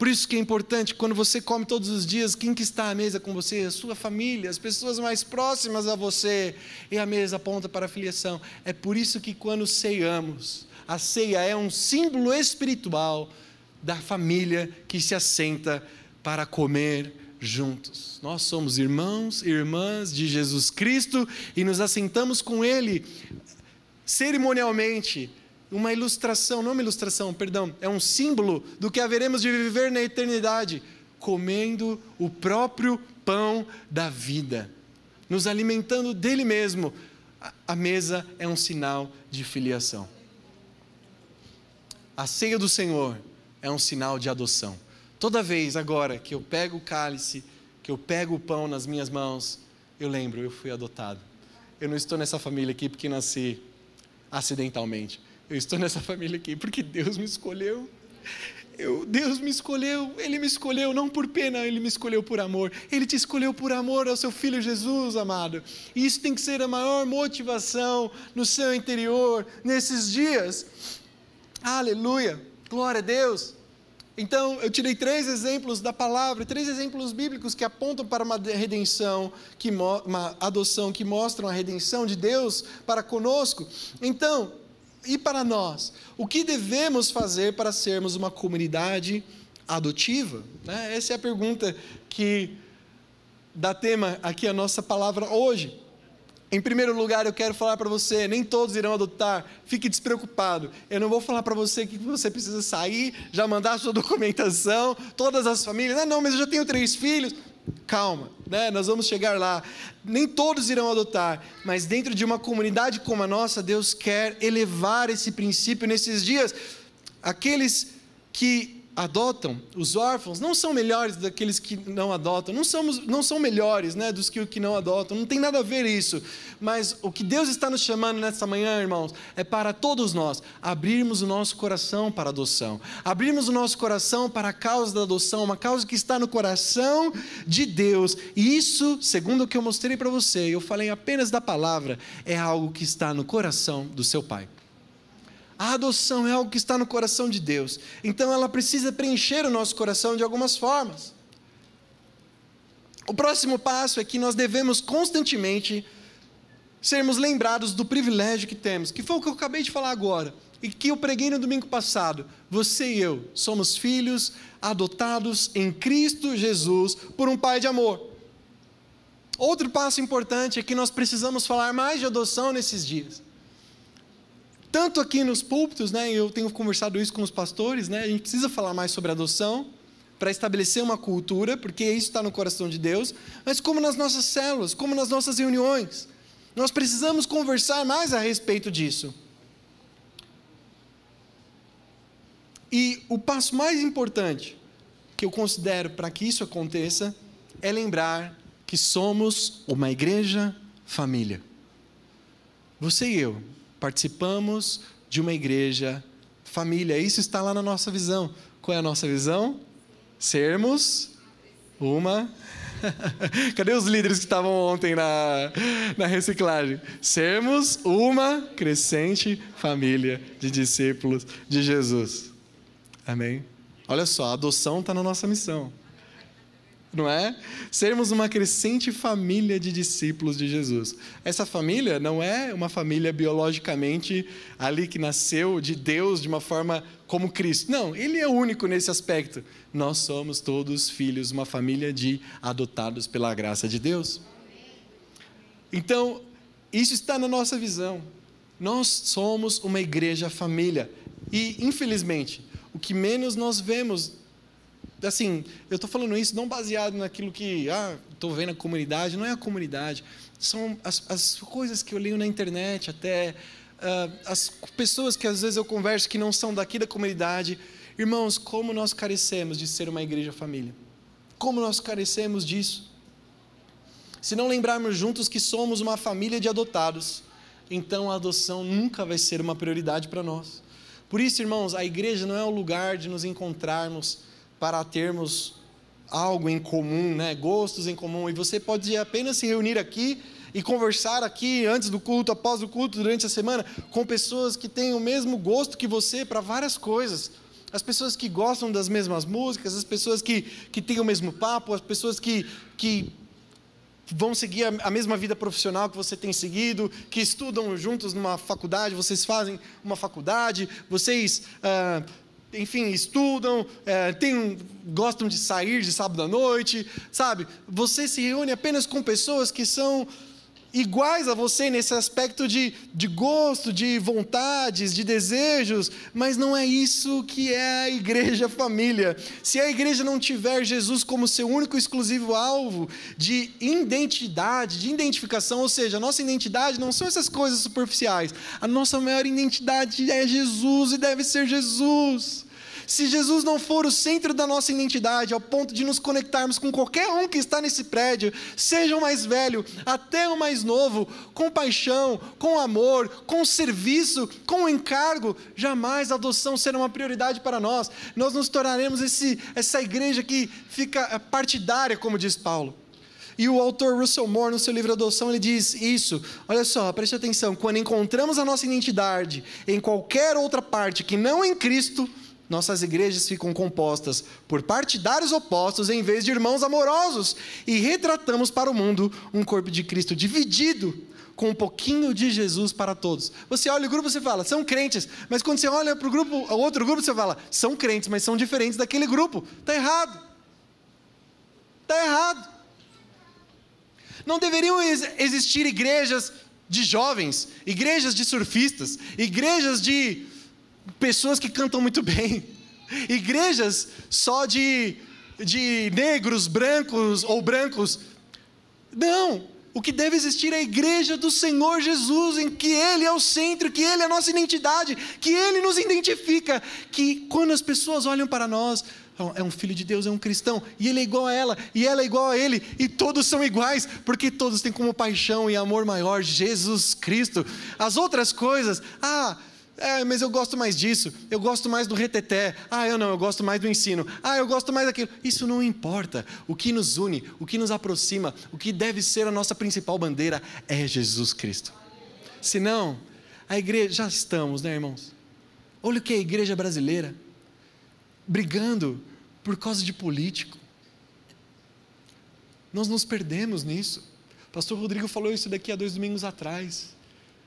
Por isso que é importante, quando você come todos os dias, quem que está à mesa com você? A sua família, as pessoas mais próximas a você. E a mesa aponta para a filiação. É por isso que quando ceiamos, a ceia é um símbolo espiritual da família que se assenta para comer juntos. Nós somos irmãos e irmãs de Jesus Cristo e nos assentamos com Ele cerimonialmente. Uma ilustração, não uma ilustração, perdão, é um símbolo do que haveremos de viver na eternidade, comendo o próprio pão da vida, nos alimentando dele mesmo. A mesa é um sinal de filiação. A ceia do Senhor é um sinal de adoção. Toda vez agora que eu pego o cálice, que eu pego o pão nas minhas mãos, eu lembro, eu fui adotado. Eu não estou nessa família aqui porque nasci acidentalmente. Eu estou nessa família aqui porque Deus me escolheu. Eu, Deus me escolheu, Ele me escolheu não por pena, Ele me escolheu por amor. Ele te escolheu por amor ao seu Filho Jesus, amado. E isso tem que ser a maior motivação no seu interior nesses dias. Aleluia, glória a Deus. Então, eu tirei três exemplos da palavra, três exemplos bíblicos que apontam para uma redenção, que, uma adoção que mostram a redenção de Deus para conosco. Então, e para nós? O que devemos fazer para sermos uma comunidade adotiva? Né? Essa é a pergunta que dá tema aqui a nossa palavra hoje. Em primeiro lugar, eu quero falar para você: nem todos irão adotar, fique despreocupado. Eu não vou falar para você que você precisa sair, já mandar sua documentação, todas as famílias. Não, não, mas eu já tenho três filhos. Calma, né? nós vamos chegar lá. Nem todos irão adotar, mas dentro de uma comunidade como a nossa, Deus quer elevar esse princípio nesses dias. Aqueles que adotam, os órfãos, não são melhores daqueles que não adotam, não, somos, não são melhores né, dos que, que não adotam, não tem nada a ver isso. Mas o que Deus está nos chamando nessa manhã, irmãos, é para todos nós abrirmos o nosso coração para a adoção, abrirmos o nosso coração para a causa da adoção, uma causa que está no coração de Deus. E isso, segundo o que eu mostrei para você, eu falei apenas da palavra, é algo que está no coração do seu Pai. A adoção é algo que está no coração de Deus. Então ela precisa preencher o nosso coração de algumas formas. O próximo passo é que nós devemos constantemente sermos lembrados do privilégio que temos, que foi o que eu acabei de falar agora, e que eu preguei no domingo passado. Você e eu somos filhos adotados em Cristo Jesus por um Pai de amor. Outro passo importante é que nós precisamos falar mais de adoção nesses dias tanto aqui nos púlpitos, né, eu tenho conversado isso com os pastores, né, a gente precisa falar mais sobre adoção para estabelecer uma cultura, porque isso está no coração de Deus, mas como nas nossas células, como nas nossas reuniões, nós precisamos conversar mais a respeito disso. E o passo mais importante que eu considero para que isso aconteça é lembrar que somos uma igreja família. Você e eu, participamos de uma igreja família. Isso está lá na nossa visão. Qual é a nossa visão? Sermos uma. Cadê os líderes que estavam ontem na, na reciclagem? Sermos uma crescente família de discípulos de Jesus. Amém? Olha só, a adoção está na nossa missão não é? Sermos uma crescente família de discípulos de Jesus. Essa família não é uma família biologicamente ali que nasceu de Deus de uma forma como Cristo. Não, ele é único nesse aspecto. Nós somos todos filhos, uma família de adotados pela graça de Deus. Então, isso está na nossa visão. Nós somos uma igreja família. E, infelizmente, o que menos nós vemos assim, eu estou falando isso não baseado naquilo que, ah, estou vendo a comunidade, não é a comunidade, são as, as coisas que eu leio na internet, até uh, as pessoas que às vezes eu converso que não são daqui da comunidade. Irmãos, como nós carecemos de ser uma igreja família? Como nós carecemos disso? Se não lembrarmos juntos que somos uma família de adotados, então a adoção nunca vai ser uma prioridade para nós. Por isso, irmãos, a igreja não é o lugar de nos encontrarmos para termos algo em comum, né? gostos em comum. E você pode apenas se reunir aqui e conversar aqui antes do culto, após o culto, durante a semana, com pessoas que têm o mesmo gosto que você para várias coisas. As pessoas que gostam das mesmas músicas, as pessoas que, que têm o mesmo papo, as pessoas que, que vão seguir a, mesma vida profissional que você tem seguido, que estudam juntos numa faculdade, vocês fazem uma faculdade, vocês. Ah, enfim, estudam, é, tem, gostam de sair de sábado à noite, sabe? Você se reúne apenas com pessoas que são iguais a você nesse aspecto de, de gosto, de vontades, de desejos, mas não é isso que é a igreja família. Se a igreja não tiver Jesus como seu único exclusivo alvo de identidade, de identificação, ou seja, a nossa identidade não são essas coisas superficiais, a nossa maior identidade é Jesus e deve ser Jesus. Se Jesus não for o centro da nossa identidade, ao ponto de nos conectarmos com qualquer um que está nesse prédio, seja o mais velho, até o mais novo, com paixão, com amor, com serviço, com encargo, jamais a adoção será uma prioridade para nós. Nós nos tornaremos esse, essa igreja que fica partidária, como diz Paulo. E o autor Russell Moore, no seu livro Adoção, ele diz isso. Olha só, preste atenção. Quando encontramos a nossa identidade em qualquer outra parte que não em Cristo, nossas igrejas ficam compostas por partidários opostos em vez de irmãos amorosos e retratamos para o mundo um corpo de Cristo dividido com um pouquinho de Jesus para todos. Você olha o grupo e fala, são crentes, mas quando você olha para o grupo, outro grupo, você fala, são crentes, mas são diferentes daquele grupo. Está errado. Está errado. Não deveriam existir igrejas de jovens, igrejas de surfistas, igrejas de pessoas que cantam muito bem, igrejas só de, de negros, brancos ou brancos. Não, o que deve existir é a igreja do Senhor Jesus, em que Ele é o centro, que Ele é a nossa identidade, que Ele nos identifica, que quando as pessoas olham para nós, é um filho de Deus, é um cristão, e ele é igual a ela, e ela é igual a ele, e todos são iguais, porque todos têm como paixão e amor maior Jesus Cristo. As outras coisas, ah, é, mas eu gosto mais disso, eu gosto mais do reteté. Ah, eu não, eu gosto mais do ensino. Ah, eu gosto mais daquilo. Isso não importa. O que nos une, o que nos aproxima, o que deve ser a nossa principal bandeira é Jesus Cristo. Senão, a igreja, já estamos, né, irmãos? Olha o que é a igreja brasileira brigando por causa de político. Nós nos perdemos nisso. O pastor Rodrigo falou isso daqui há dois domingos atrás.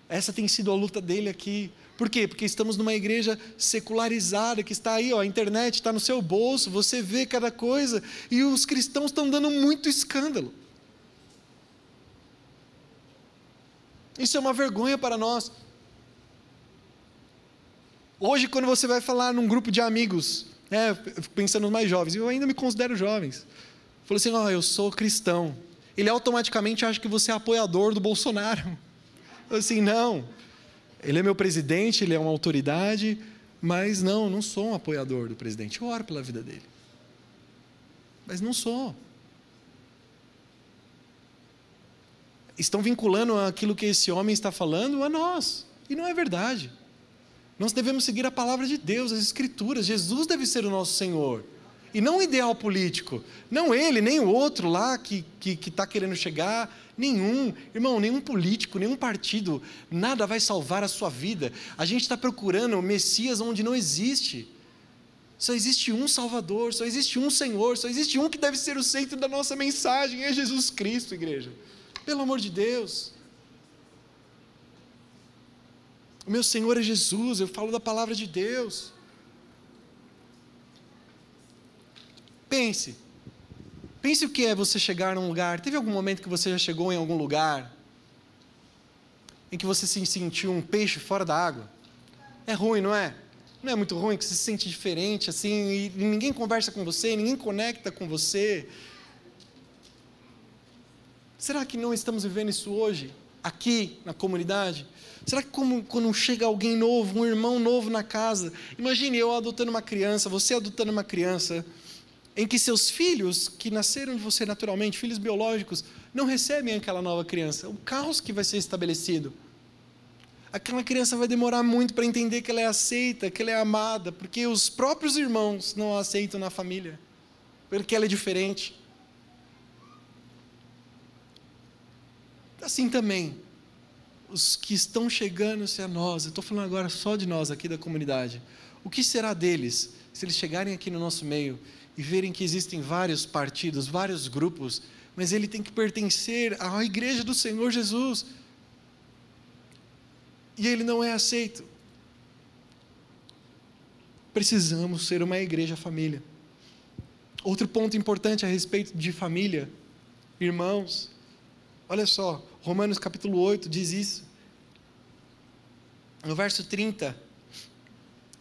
Essa tem sido a luta dele aqui. Por quê? Porque estamos numa igreja secularizada, que está aí, ó, a internet está no seu bolso, você vê cada coisa, e os cristãos estão dando muito escândalo. Isso é uma vergonha para nós. Hoje, quando você vai falar num grupo de amigos, é, pensando nos mais jovens, eu ainda me considero jovens. Falei assim: ó, oh, eu sou cristão. Ele automaticamente acha que você é apoiador do Bolsonaro. Eu assim, não. Ele é meu presidente, ele é uma autoridade, mas não, não sou um apoiador do presidente. Eu oro pela vida dele. Mas não sou. Estão vinculando aquilo que esse homem está falando a nós. E não é verdade. Nós devemos seguir a palavra de Deus, as Escrituras. Jesus deve ser o nosso Senhor. E não o ideal político. Não ele, nem o outro lá que está que, que tá querendo chegar Nenhum, irmão, nenhum político, nenhum partido, nada vai salvar a sua vida. A gente está procurando o Messias onde não existe. Só existe um Salvador, só existe um Senhor, só existe um que deve ser o centro da nossa mensagem, é Jesus Cristo, igreja. Pelo amor de Deus. O meu Senhor é Jesus, eu falo da palavra de Deus. Pense, Pense o que é você chegar num lugar. Teve algum momento que você já chegou em algum lugar em que você se sentiu um peixe fora da água? É ruim, não é? Não é muito ruim que você se sente diferente assim e ninguém conversa com você, ninguém conecta com você. Será que não estamos vivendo isso hoje, aqui na comunidade? Será que como, quando chega alguém novo, um irmão novo na casa, imagine eu adotando uma criança, você adotando uma criança, em que seus filhos, que nasceram de você naturalmente, filhos biológicos, não recebem aquela nova criança. O caos que vai ser estabelecido. Aquela criança vai demorar muito para entender que ela é aceita, que ela é amada, porque os próprios irmãos não a aceitam na família, porque ela é diferente. Assim também, os que estão chegando-se a nós, eu estou falando agora só de nós aqui da comunidade, o que será deles se eles chegarem aqui no nosso meio e verem que existem vários partidos, vários grupos, mas ele tem que pertencer à igreja do Senhor Jesus. E ele não é aceito. precisamos ser uma igreja família. Outro ponto importante a respeito de família, irmãos, olha só, Romanos capítulo 8 diz isso. No verso 30,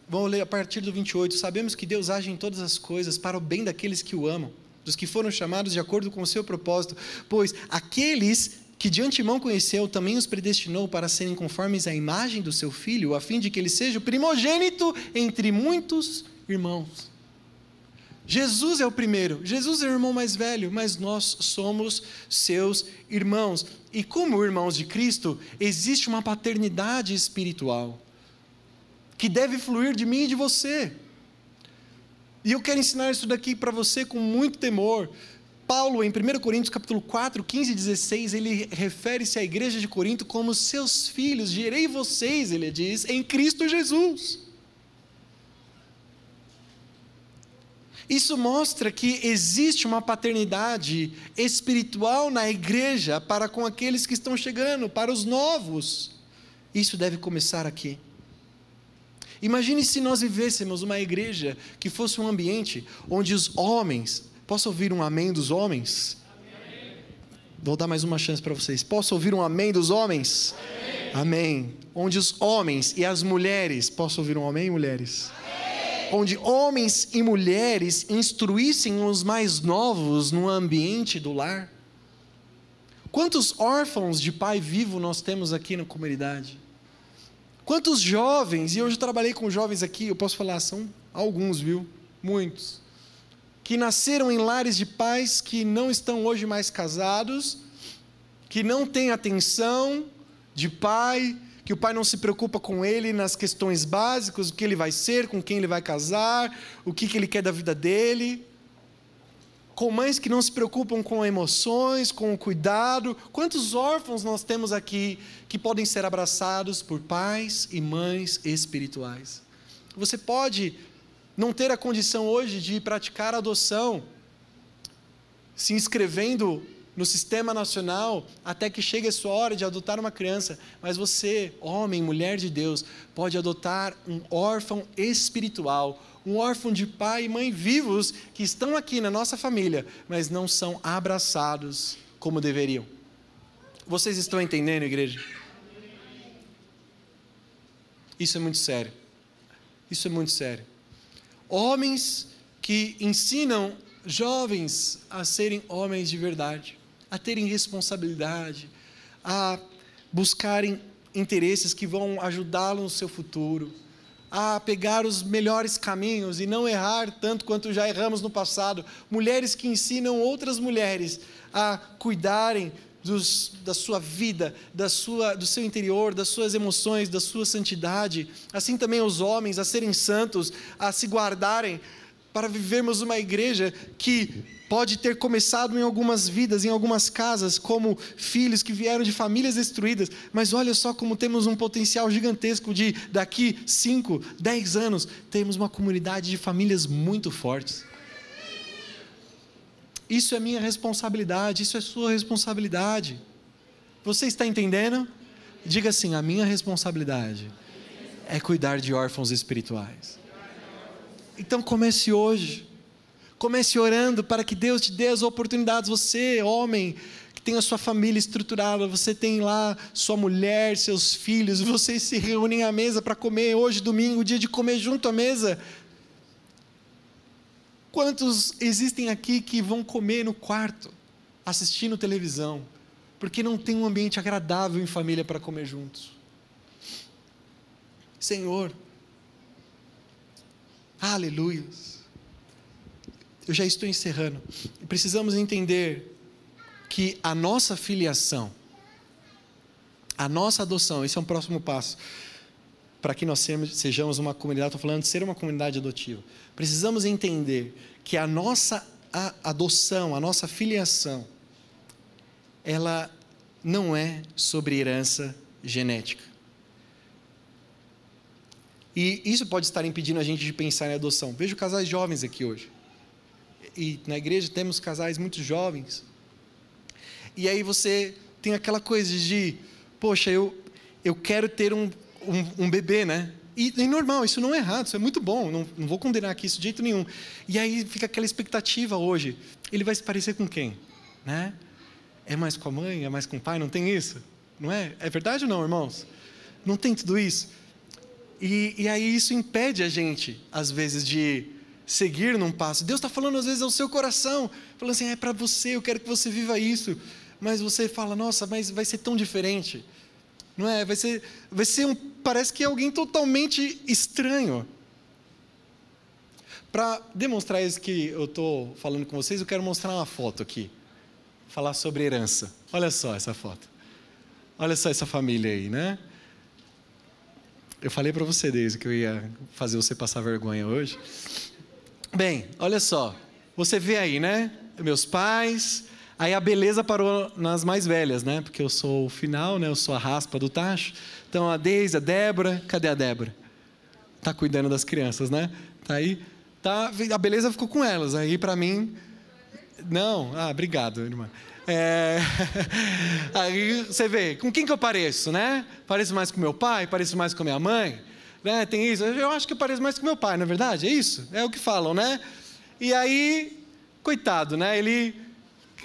vamos ler a partir do 28. Sabemos que Deus age em todas as coisas para o bem daqueles que o amam, dos que foram chamados de acordo com o seu propósito, pois aqueles que de antemão conheceu, também os predestinou para serem conformes à imagem do seu filho, a fim de que ele seja o primogênito entre muitos irmãos. Jesus é o primeiro, Jesus é o irmão mais velho, mas nós somos seus irmãos. E como irmãos de Cristo, existe uma paternidade espiritual que deve fluir de mim e de você. E eu quero ensinar isso daqui para você com muito temor. Paulo, em 1 Coríntios capítulo 4, 15 e 16, ele refere-se à igreja de Corinto como seus filhos, gerei vocês, ele diz, em Cristo Jesus. Isso mostra que existe uma paternidade espiritual na igreja para com aqueles que estão chegando, para os novos. Isso deve começar aqui. Imagine se nós vivêssemos uma igreja que fosse um ambiente onde os homens. Posso ouvir um amém dos homens? Amém. Vou dar mais uma chance para vocês. Posso ouvir um amém dos homens? Amém. amém. Onde os homens e as mulheres. Posso ouvir um amém, mulheres? Amém onde homens e mulheres instruíssem os mais novos no ambiente do lar? Quantos órfãos de pai vivo nós temos aqui na comunidade? Quantos jovens, e hoje eu trabalhei com jovens aqui, eu posso falar, são alguns, viu? Muitos. Que nasceram em lares de pais que não estão hoje mais casados, que não têm atenção de pai, que o pai não se preocupa com ele nas questões básicas, o que ele vai ser, com quem ele vai casar, o que, que ele quer da vida dele. Com mães que não se preocupam com emoções, com cuidado. Quantos órfãos nós temos aqui que podem ser abraçados por pais e mães espirituais? Você pode não ter a condição hoje de praticar adoção, se inscrevendo no sistema nacional até que chegue a sua hora de adotar uma criança, mas você, homem, mulher de Deus, pode adotar um órfão espiritual, um órfão de pai e mãe vivos que estão aqui na nossa família, mas não são abraçados como deveriam. Vocês estão entendendo, igreja? Isso é muito sério. Isso é muito sério. Homens que ensinam jovens a serem homens de verdade a terem responsabilidade, a buscarem interesses que vão ajudá-lo no seu futuro, a pegar os melhores caminhos e não errar tanto quanto já erramos no passado. Mulheres que ensinam outras mulheres a cuidarem dos, da sua vida, da sua, do seu interior, das suas emoções, da sua santidade. Assim também os homens a serem santos, a se guardarem para vivermos uma igreja que pode ter começado em algumas vidas, em algumas casas, como filhos que vieram de famílias destruídas, mas olha só como temos um potencial gigantesco de, daqui 5, 10 anos, termos uma comunidade de famílias muito fortes. Isso é minha responsabilidade, isso é sua responsabilidade. Você está entendendo? Diga assim: a minha responsabilidade é cuidar de órfãos espirituais. Então comece hoje. Comece orando para que Deus te dê as oportunidades. Você, homem, que tem a sua família estruturada, você tem lá sua mulher, seus filhos, vocês se reúnem à mesa para comer hoje, domingo, dia de comer junto à mesa. Quantos existem aqui que vão comer no quarto, assistindo televisão, porque não tem um ambiente agradável em família para comer juntos? Senhor, Aleluia. Eu já estou encerrando. Precisamos entender que a nossa filiação, a nossa adoção, esse é um próximo passo para que nós sejamos uma comunidade, estou falando de ser uma comunidade adotiva. Precisamos entender que a nossa adoção, a nossa filiação, ela não é sobre herança genética. E isso pode estar impedindo a gente de pensar em adoção. Vejo casais jovens aqui hoje. E na igreja temos casais muito jovens. E aí você tem aquela coisa de, poxa, eu, eu quero ter um, um, um bebê, né? E, e, normal, isso não é errado, isso é muito bom, não, não vou condenar aqui isso de jeito nenhum. E aí fica aquela expectativa hoje. Ele vai se parecer com quem? Né? É mais com a mãe, é mais com o pai, não tem isso? Não é? É verdade ou não, irmãos? Não tem tudo isso? E, e aí isso impede a gente, às vezes, de seguir num passo. Deus está falando, às vezes, ao seu coração, falando assim: é para você, eu quero que você viva isso. Mas você fala, nossa, mas vai ser tão diferente. Não é? Vai ser, vai ser um, parece que é alguém totalmente estranho. Para demonstrar isso que eu estou falando com vocês, eu quero mostrar uma foto aqui. Falar sobre herança. Olha só essa foto. Olha só essa família aí, né? Eu falei para você, desde que eu ia fazer você passar vergonha hoje. Bem, olha só. Você vê aí, né? Meus pais. Aí a beleza parou nas mais velhas, né? Porque eu sou o final, né? Eu sou a raspa do tacho. Então a Deise, a Débora. Cadê a Débora? Tá cuidando das crianças, né? Tá aí. Tá, a beleza ficou com elas. Aí para mim. Não. Ah, obrigado, irmã. É... Aí você vê, com quem que eu pareço, né? Pareço mais com meu pai, pareço mais com minha mãe, né? Tem isso. Eu acho que eu pareço mais com meu pai, na é verdade, é isso? É o que falam, né? E aí, coitado, né? Ele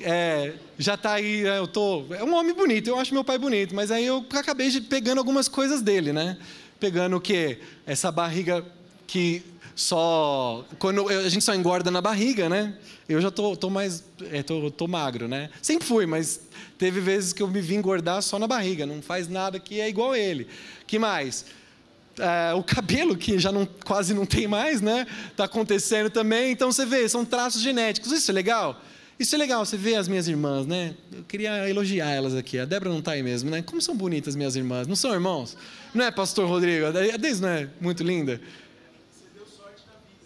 é, já está aí, né? eu tô, é um homem bonito, eu acho meu pai bonito, mas aí eu acabei pegando algumas coisas dele, né? Pegando o quê? Essa barriga que só quando a gente só engorda na barriga, né? Eu já tô, tô mais, é, tô, tô, magro, né? Sempre fui, mas teve vezes que eu me vi engordar só na barriga. Não faz nada que é igual ele. Que mais? É, o cabelo que já não, quase não tem mais, né? Tá acontecendo também. Então você vê, são traços genéticos. Isso é legal. Isso é legal, você vê as minhas irmãs, né? Eu queria elogiar elas aqui. A Débora não está aí mesmo, né? Como são bonitas minhas irmãs. Não são irmãos? Não é, pastor Rodrigo? A Deise não é muito linda?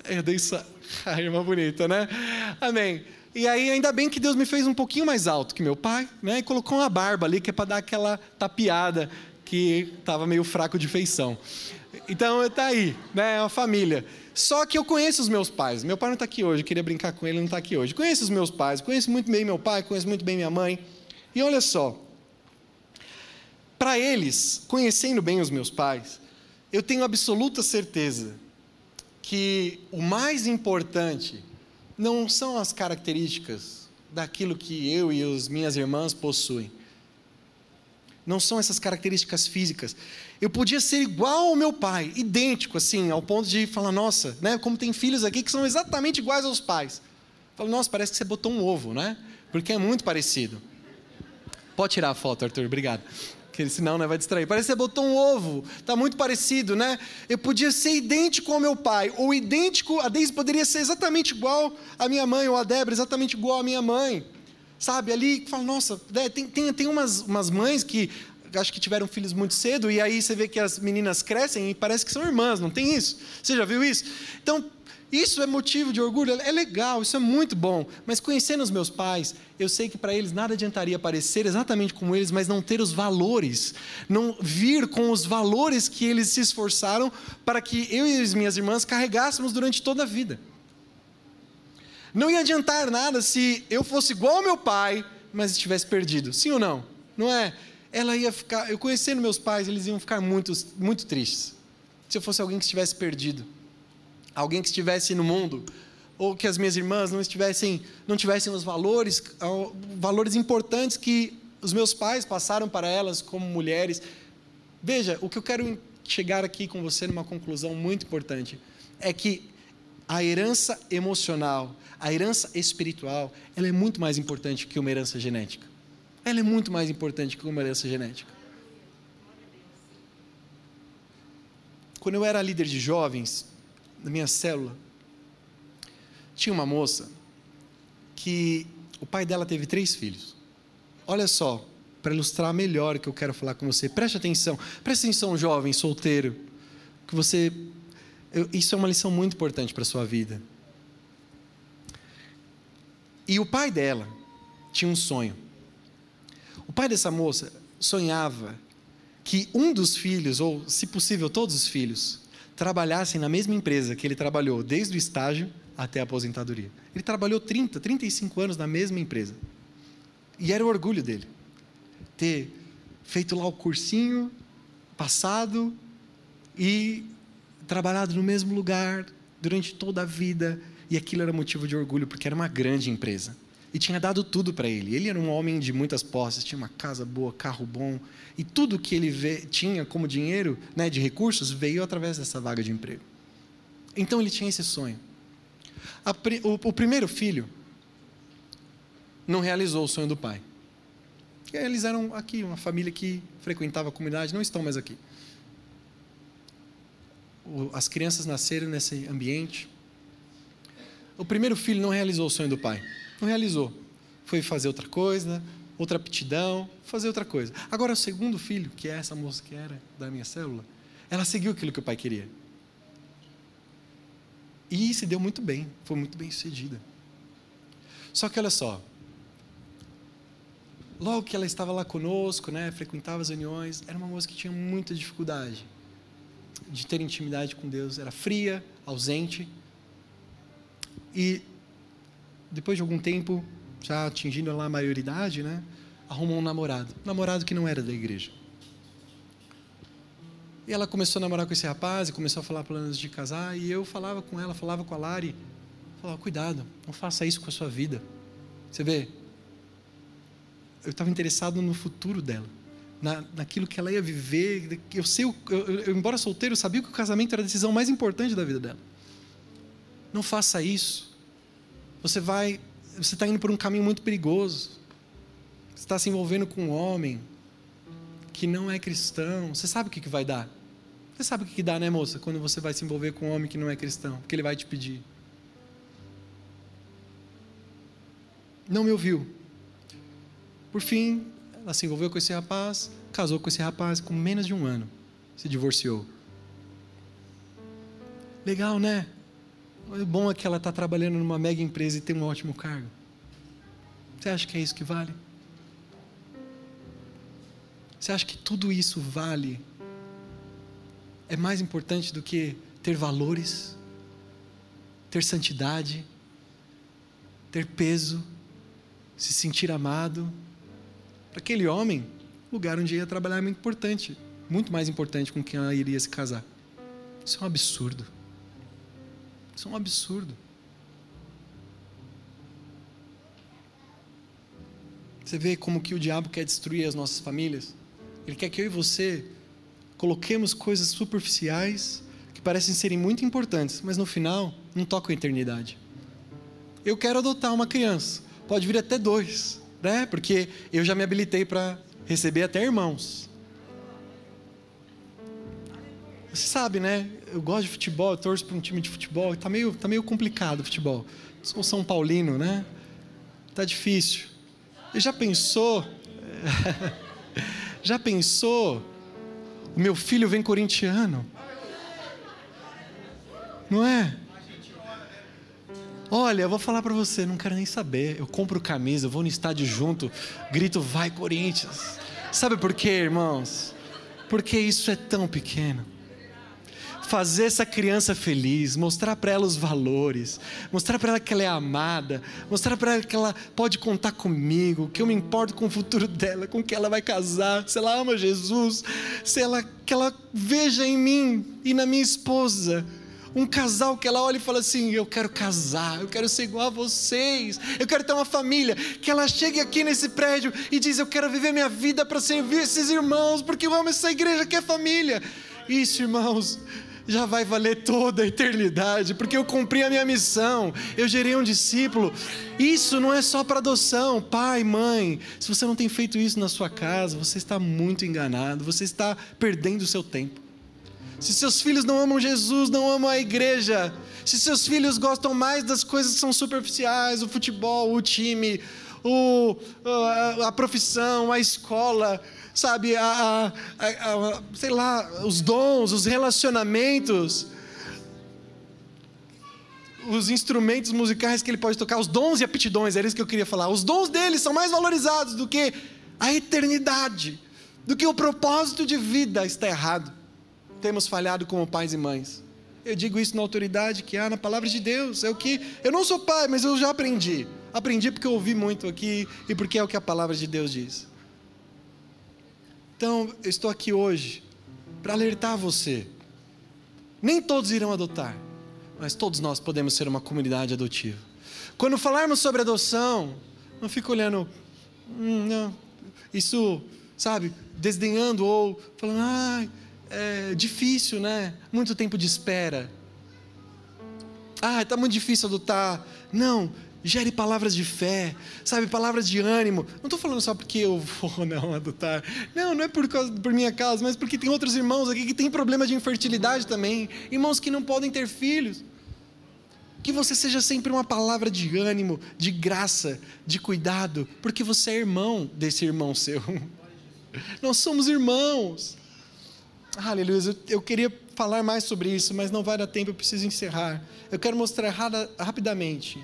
Eu dei só. A irmã bonita, né? Amém. E aí, ainda bem que Deus me fez um pouquinho mais alto que meu pai, né? E colocou uma barba ali, que é para dar aquela tapeada que estava meio fraco de feição. Então, está aí, né? É uma família. Só que eu conheço os meus pais. Meu pai não está aqui hoje, queria brincar com ele, não está aqui hoje. Conheço os meus pais, conheço muito bem meu pai, conheço muito bem minha mãe. E olha só, para eles, conhecendo bem os meus pais, eu tenho absoluta certeza que o mais importante não são as características daquilo que eu e as minhas irmãs possuem. Não são essas características físicas. Eu podia ser igual ao meu pai, idêntico, assim, ao ponto de falar, nossa, né? Como tem filhos aqui que são exatamente iguais aos pais. Falo, nossa, parece que você botou um ovo, né? Porque é muito parecido. Pode tirar a foto, Arthur, obrigado que senão né, vai distrair. Parece que você botou um ovo, está muito parecido, né? Eu podia ser idêntico ao meu pai, ou idêntico, a Deise poderia ser exatamente igual à minha mãe, ou a Débora exatamente igual à minha mãe. Sabe, ali, fala, nossa, né, tem, tem, tem umas, umas mães que acho que tiveram filhos muito cedo, e aí você vê que as meninas crescem e parece que são irmãs, não tem isso? Você já viu isso? Então, isso é motivo de orgulho, é legal, isso é muito bom. Mas conhecendo os meus pais, eu sei que para eles nada adiantaria parecer exatamente como eles, mas não ter os valores, não vir com os valores que eles se esforçaram para que eu e as minhas irmãs carregássemos durante toda a vida. Não ia adiantar nada se eu fosse igual ao meu pai, mas estivesse perdido. Sim ou não? Não é? Ela ia ficar, eu conhecendo meus pais, eles iam ficar muito, muito tristes. Se eu fosse alguém que estivesse perdido alguém que estivesse no mundo, ou que as minhas irmãs não estivessem, não tivessem os valores, valores importantes que os meus pais passaram para elas como mulheres. Veja, o que eu quero chegar aqui com você numa conclusão muito importante é que a herança emocional, a herança espiritual, ela é muito mais importante que uma herança genética. Ela é muito mais importante que uma herança genética. Quando eu era líder de jovens, na minha célula, tinha uma moça que o pai dela teve três filhos. Olha só, para ilustrar melhor o que eu quero falar com você, preste atenção, preste atenção, jovem, solteiro, que você. Eu, isso é uma lição muito importante para a sua vida. E o pai dela tinha um sonho. O pai dessa moça sonhava que um dos filhos, ou se possível, todos os filhos, trabalhassem na mesma empresa que ele trabalhou desde o estágio até a aposentadoria. Ele trabalhou 30, 35 anos na mesma empresa. E era o orgulho dele. Ter feito lá o cursinho, passado e trabalhado no mesmo lugar durante toda a vida, e aquilo era motivo de orgulho, porque era uma grande empresa. E tinha dado tudo para ele. Ele era um homem de muitas posses, tinha uma casa boa, carro bom, e tudo que ele vê, tinha como dinheiro, né, de recursos, veio através dessa vaga de emprego. Então ele tinha esse sonho. O, o, primeiro filho não realizou o sonho do pai. Eles eram aqui, uma família que frequentava a comunidade, não estão mais aqui. As crianças nasceram nesse ambiente. O primeiro filho não realizou o sonho do pai. Não realizou. Foi fazer outra coisa, outra aptidão, fazer outra coisa. Agora, o segundo filho, que é essa moça que era da minha célula, ela seguiu aquilo que o pai queria. E se deu muito bem, foi muito bem sucedida. Só que olha só, logo que ela estava lá conosco, né, frequentava as reuniões, era uma moça que tinha muita dificuldade de ter intimidade com Deus, era fria, ausente. E depois de algum tempo, já atingindo lá a maioridade, né, arrumou um namorado, namorado que não era da igreja. E ela começou a namorar com esse rapaz e começou a falar planos de casar. E eu falava com ela, falava com a Lari, falava: cuidado, não faça isso com a sua vida. Você vê, eu estava interessado no futuro dela, na, naquilo que ela ia viver. Eu sei, eu, eu, embora solteiro, eu sabia que o casamento era a decisão mais importante da vida dela. Não faça isso. Você vai, você está indo por um caminho muito perigoso. Você está se envolvendo com um homem que não é cristão. Você sabe o que, que vai dar? Você sabe o que, que dá, né, moça, quando você vai se envolver com um homem que não é cristão? Porque ele vai te pedir. Não me ouviu. Por fim, ela se envolveu com esse rapaz, casou com esse rapaz com menos de um ano, se divorciou. Legal, né? O bom é que ela está trabalhando numa mega empresa e tem um ótimo cargo. Você acha que é isso que vale? Você acha que tudo isso vale? É mais importante do que ter valores, ter santidade, ter peso, se sentir amado, para aquele homem, o lugar onde ia trabalhar é muito importante, muito mais importante com quem ela iria se casar. Isso é um absurdo. Isso é um absurdo. Você vê como que o diabo quer destruir as nossas famílias? Ele quer que eu e você coloquemos coisas superficiais que parecem serem muito importantes, mas no final não tocam a eternidade. Eu quero adotar uma criança, pode vir até dois né? Porque eu já me habilitei para receber até irmãos. Você sabe, né? Eu gosto de futebol, eu torço para um time de futebol, tá meio, tá meio complicado o futebol. Sou São Paulino, né? Tá difícil. E já pensou? já pensou? O meu filho vem corintiano. Não é? Olha, eu vou falar para você, não quero nem saber. Eu compro camisa, vou no estádio junto, grito vai Corinthians. Sabe por quê, irmãos? Porque isso é tão pequeno. Fazer essa criança feliz, mostrar para ela os valores, mostrar para ela que ela é amada, mostrar para ela que ela pode contar comigo, que eu me importo com o futuro dela, com que ela vai casar, se ela ama Jesus, se ela que ela veja em mim e na minha esposa um casal que ela olha e fala assim: Eu quero casar, eu quero ser igual a vocês, eu quero ter uma família. Que ela chegue aqui nesse prédio e diz: Eu quero viver minha vida para servir esses irmãos, porque eu amo essa igreja que é família. Isso, irmãos, já vai valer toda a eternidade, porque eu cumpri a minha missão, eu gerei um discípulo. Isso não é só para adoção, pai, mãe. Se você não tem feito isso na sua casa, você está muito enganado, você está perdendo o seu tempo. Se seus filhos não amam Jesus, não amam a igreja. Se seus filhos gostam mais das coisas que são superficiais, o futebol, o time, o, a, a profissão, a escola, sabe, a, a, a, sei lá, os dons, os relacionamentos, os instrumentos musicais que ele pode tocar, os dons e aptidões, era isso que eu queria falar. Os dons dele são mais valorizados do que a eternidade, do que o propósito de vida está errado temos falhado como pais e mães. Eu digo isso na autoridade que há na palavra de Deus. É o que eu não sou pai, mas eu já aprendi. Aprendi porque eu ouvi muito aqui e porque é o que a palavra de Deus diz. Então, eu estou aqui hoje para alertar você Nem todos irão adotar, mas todos nós podemos ser uma comunidade adotiva. Quando falarmos sobre adoção, não fica olhando, hum, não, isso, sabe, desdenhando ou falando, ah, é difícil, né? Muito tempo de espera. Ah, está muito difícil adotar. Não, gere palavras de fé, sabe, palavras de ânimo. Não estou falando só porque eu vou não adotar. Não, não é por, causa, por minha causa, mas porque tem outros irmãos aqui que têm problema de infertilidade também. Irmãos que não podem ter filhos. Que você seja sempre uma palavra de ânimo, de graça, de cuidado, porque você é irmão desse irmão seu. Nós somos irmãos. Aleluia. Eu queria falar mais sobre isso, mas não vai dar tempo, eu preciso encerrar. Eu quero mostrar rapidamente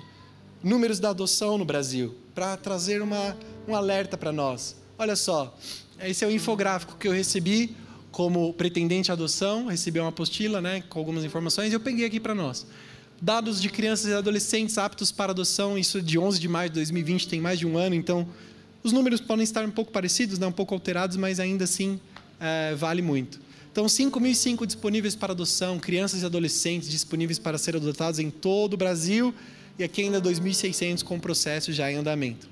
números da adoção no Brasil, para trazer uma, um alerta para nós. Olha só, esse é o infográfico que eu recebi como pretendente à adoção, recebi uma apostila né, com algumas informações e eu peguei aqui para nós. Dados de crianças e adolescentes aptos para adoção, isso de 11 de maio de 2020, tem mais de um ano, então os números podem estar um pouco parecidos, né, um pouco alterados, mas ainda assim é, vale muito. Então, 5.005 disponíveis para adoção, crianças e adolescentes disponíveis para ser adotados em todo o Brasil e aqui ainda 2.600 com processo já em andamento.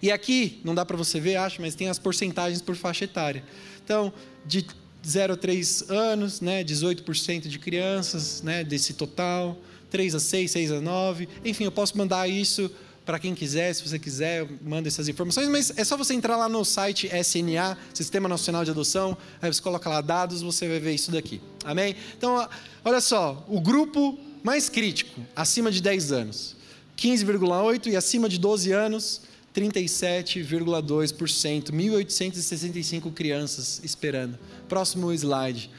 E aqui, não dá para você ver, acho, mas tem as porcentagens por faixa etária. Então, de 0 a 3 anos, né, 18% de crianças né, desse total, 3 a 6, 6 a 9. Enfim, eu posso mandar isso para quem quiser, se você quiser, manda essas informações, mas é só você entrar lá no site SNA, Sistema Nacional de Adoção, aí você coloca lá dados, você vai ver isso daqui. Amém? Então, olha só, o grupo mais crítico, acima de 10 anos, 15,8% e acima de 12 anos, 37,2%. 1.865 crianças esperando. Próximo slide.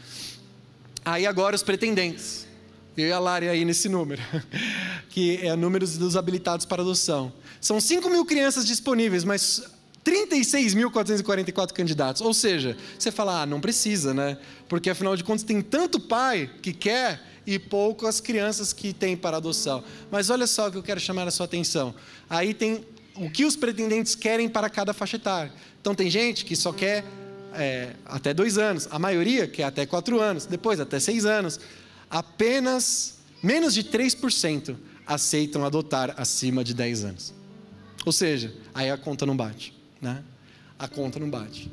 Aí agora os pretendentes. Eu e a Lari aí nesse número, que é números dos habilitados para adoção. São 5 mil crianças disponíveis, mas 36.444 candidatos. Ou seja, você fala, ah, não precisa, né? Porque afinal de contas tem tanto pai que quer e poucas crianças que têm para adoção. Mas olha só o que eu quero chamar a sua atenção. Aí tem o que os pretendentes querem para cada faixa etária. Então tem gente que só quer é, até dois anos, a maioria quer até quatro anos, depois até seis anos. Apenas menos de 3% aceitam adotar acima de 10 anos. Ou seja, aí a conta não bate. Né? A conta não bate.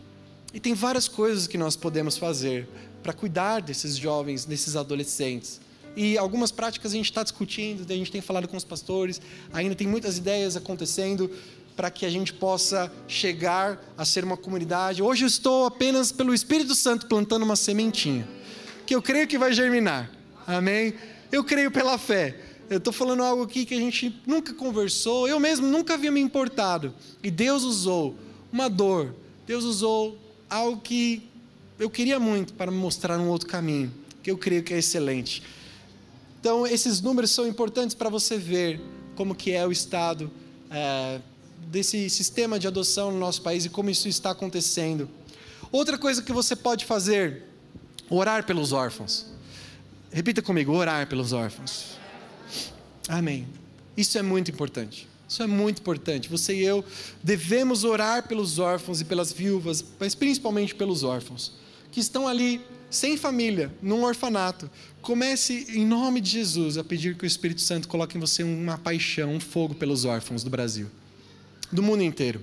E tem várias coisas que nós podemos fazer para cuidar desses jovens, desses adolescentes. E algumas práticas a gente está discutindo, a gente tem falado com os pastores, ainda tem muitas ideias acontecendo para que a gente possa chegar a ser uma comunidade. Hoje eu estou apenas pelo Espírito Santo plantando uma sementinha, que eu creio que vai germinar. Amém? Eu creio pela fé. Eu estou falando algo aqui que a gente nunca conversou, eu mesmo nunca havia me importado. E Deus usou uma dor, Deus usou algo que eu queria muito para mostrar um outro caminho, que eu creio que é excelente. Então, esses números são importantes para você ver como que é o estado é, desse sistema de adoção no nosso país e como isso está acontecendo. Outra coisa que você pode fazer, orar pelos órfãos. Repita comigo, orar pelos órfãos. Amém. Isso é muito importante. Isso é muito importante. Você e eu devemos orar pelos órfãos e pelas viúvas, mas principalmente pelos órfãos que estão ali sem família, num orfanato, comece, em nome de Jesus, a pedir que o Espírito Santo coloque em você uma paixão, um fogo pelos órfãos do Brasil, do mundo inteiro.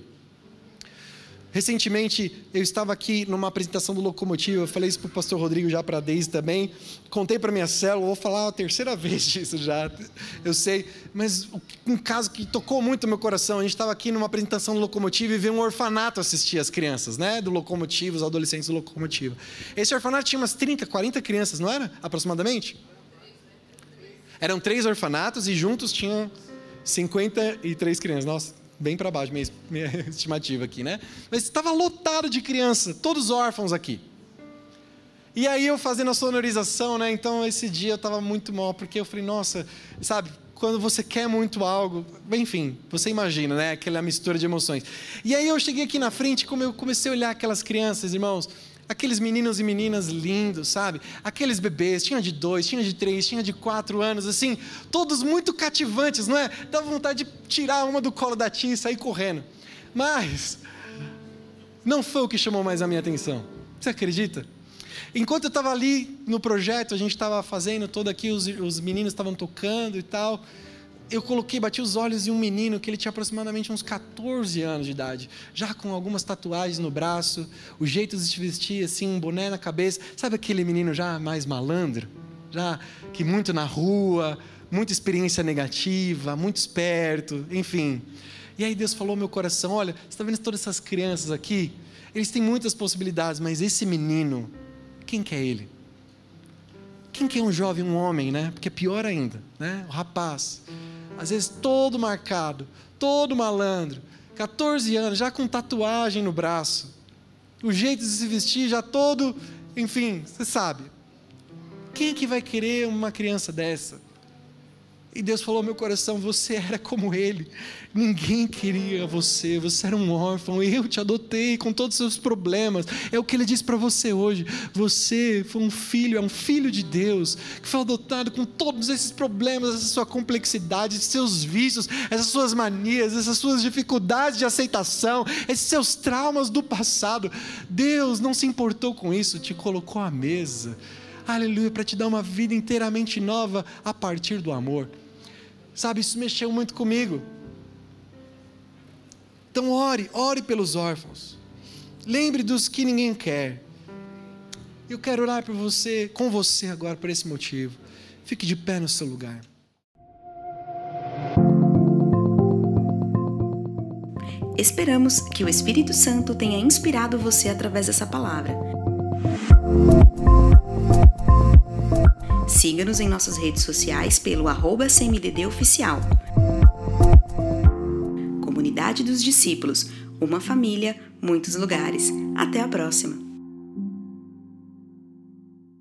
Recentemente, eu estava aqui numa apresentação do Locomotivo, eu falei isso para o pastor Rodrigo, já para a Deise também, contei para minha célula, vou falar a terceira vez disso já, eu sei, mas um caso que tocou muito meu coração, a gente estava aqui numa apresentação do Locomotivo e veio um orfanato assistir as crianças, né, do Locomotivo, os adolescentes do Locomotivo. Esse orfanato tinha umas 30, 40 crianças, não era? Aproximadamente? Eram três orfanatos e juntos tinham 53 crianças, nossa bem para baixo, minha, minha estimativa aqui, né? Mas estava lotado de criança, todos órfãos aqui. E aí eu fazendo a sonorização, né? Então esse dia eu estava muito mal, porque eu falei, nossa, sabe, quando você quer muito algo, enfim, você imagina, né? Aquela mistura de emoções. E aí eu cheguei aqui na frente, como eu comecei a olhar aquelas crianças, irmãos, aqueles meninos e meninas lindos, sabe? Aqueles bebês, tinha de dois, tinha de três, tinha de quatro anos, assim, todos muito cativantes, não é? Dá vontade de tirar uma do colo da tia e sair correndo. Mas não foi o que chamou mais a minha atenção. Você acredita? enquanto eu estava ali no projeto, a gente estava fazendo todo aqui, os, os meninos estavam tocando e tal. Eu coloquei, bati os olhos em um menino que ele tinha aproximadamente uns 14 anos de idade, já com algumas tatuagens no braço, o jeito de se vestir, assim, um boné na cabeça. Sabe aquele menino já mais malandro? Já que muito na rua, muita experiência negativa, muito esperto, enfim. E aí Deus falou ao meu coração: olha, você está vendo todas essas crianças aqui? Eles têm muitas possibilidades, mas esse menino, quem que é ele? Quem que é um jovem, um homem, né? Porque é pior ainda, né? O rapaz, às vezes todo marcado, todo malandro, 14 anos, já com tatuagem no braço, o jeito de se vestir já todo, enfim, você sabe. Quem é que vai querer uma criança dessa? E Deus falou ao meu coração: você era como ele. Ninguém queria você, você era um órfão, eu te adotei com todos os seus problemas. É o que ele diz para você hoje. Você foi um filho, é um filho de Deus, que foi adotado com todos esses problemas, essa sua complexidade, esses seus vícios, essas suas manias, essas suas dificuldades de aceitação, esses seus traumas do passado. Deus não se importou com isso, te colocou à mesa. Aleluia, para te dar uma vida inteiramente nova a partir do amor. Sabe, isso mexeu muito comigo. Então ore, ore pelos órfãos. Lembre dos que ninguém quer. Eu quero orar por você, com você agora por esse motivo. Fique de pé no seu lugar. Esperamos que o Espírito Santo tenha inspirado você através dessa palavra. Siga-nos em nossas redes sociais pelo arroba CMDD Oficial. Comunidade dos Discípulos, uma família, muitos lugares. Até a próxima!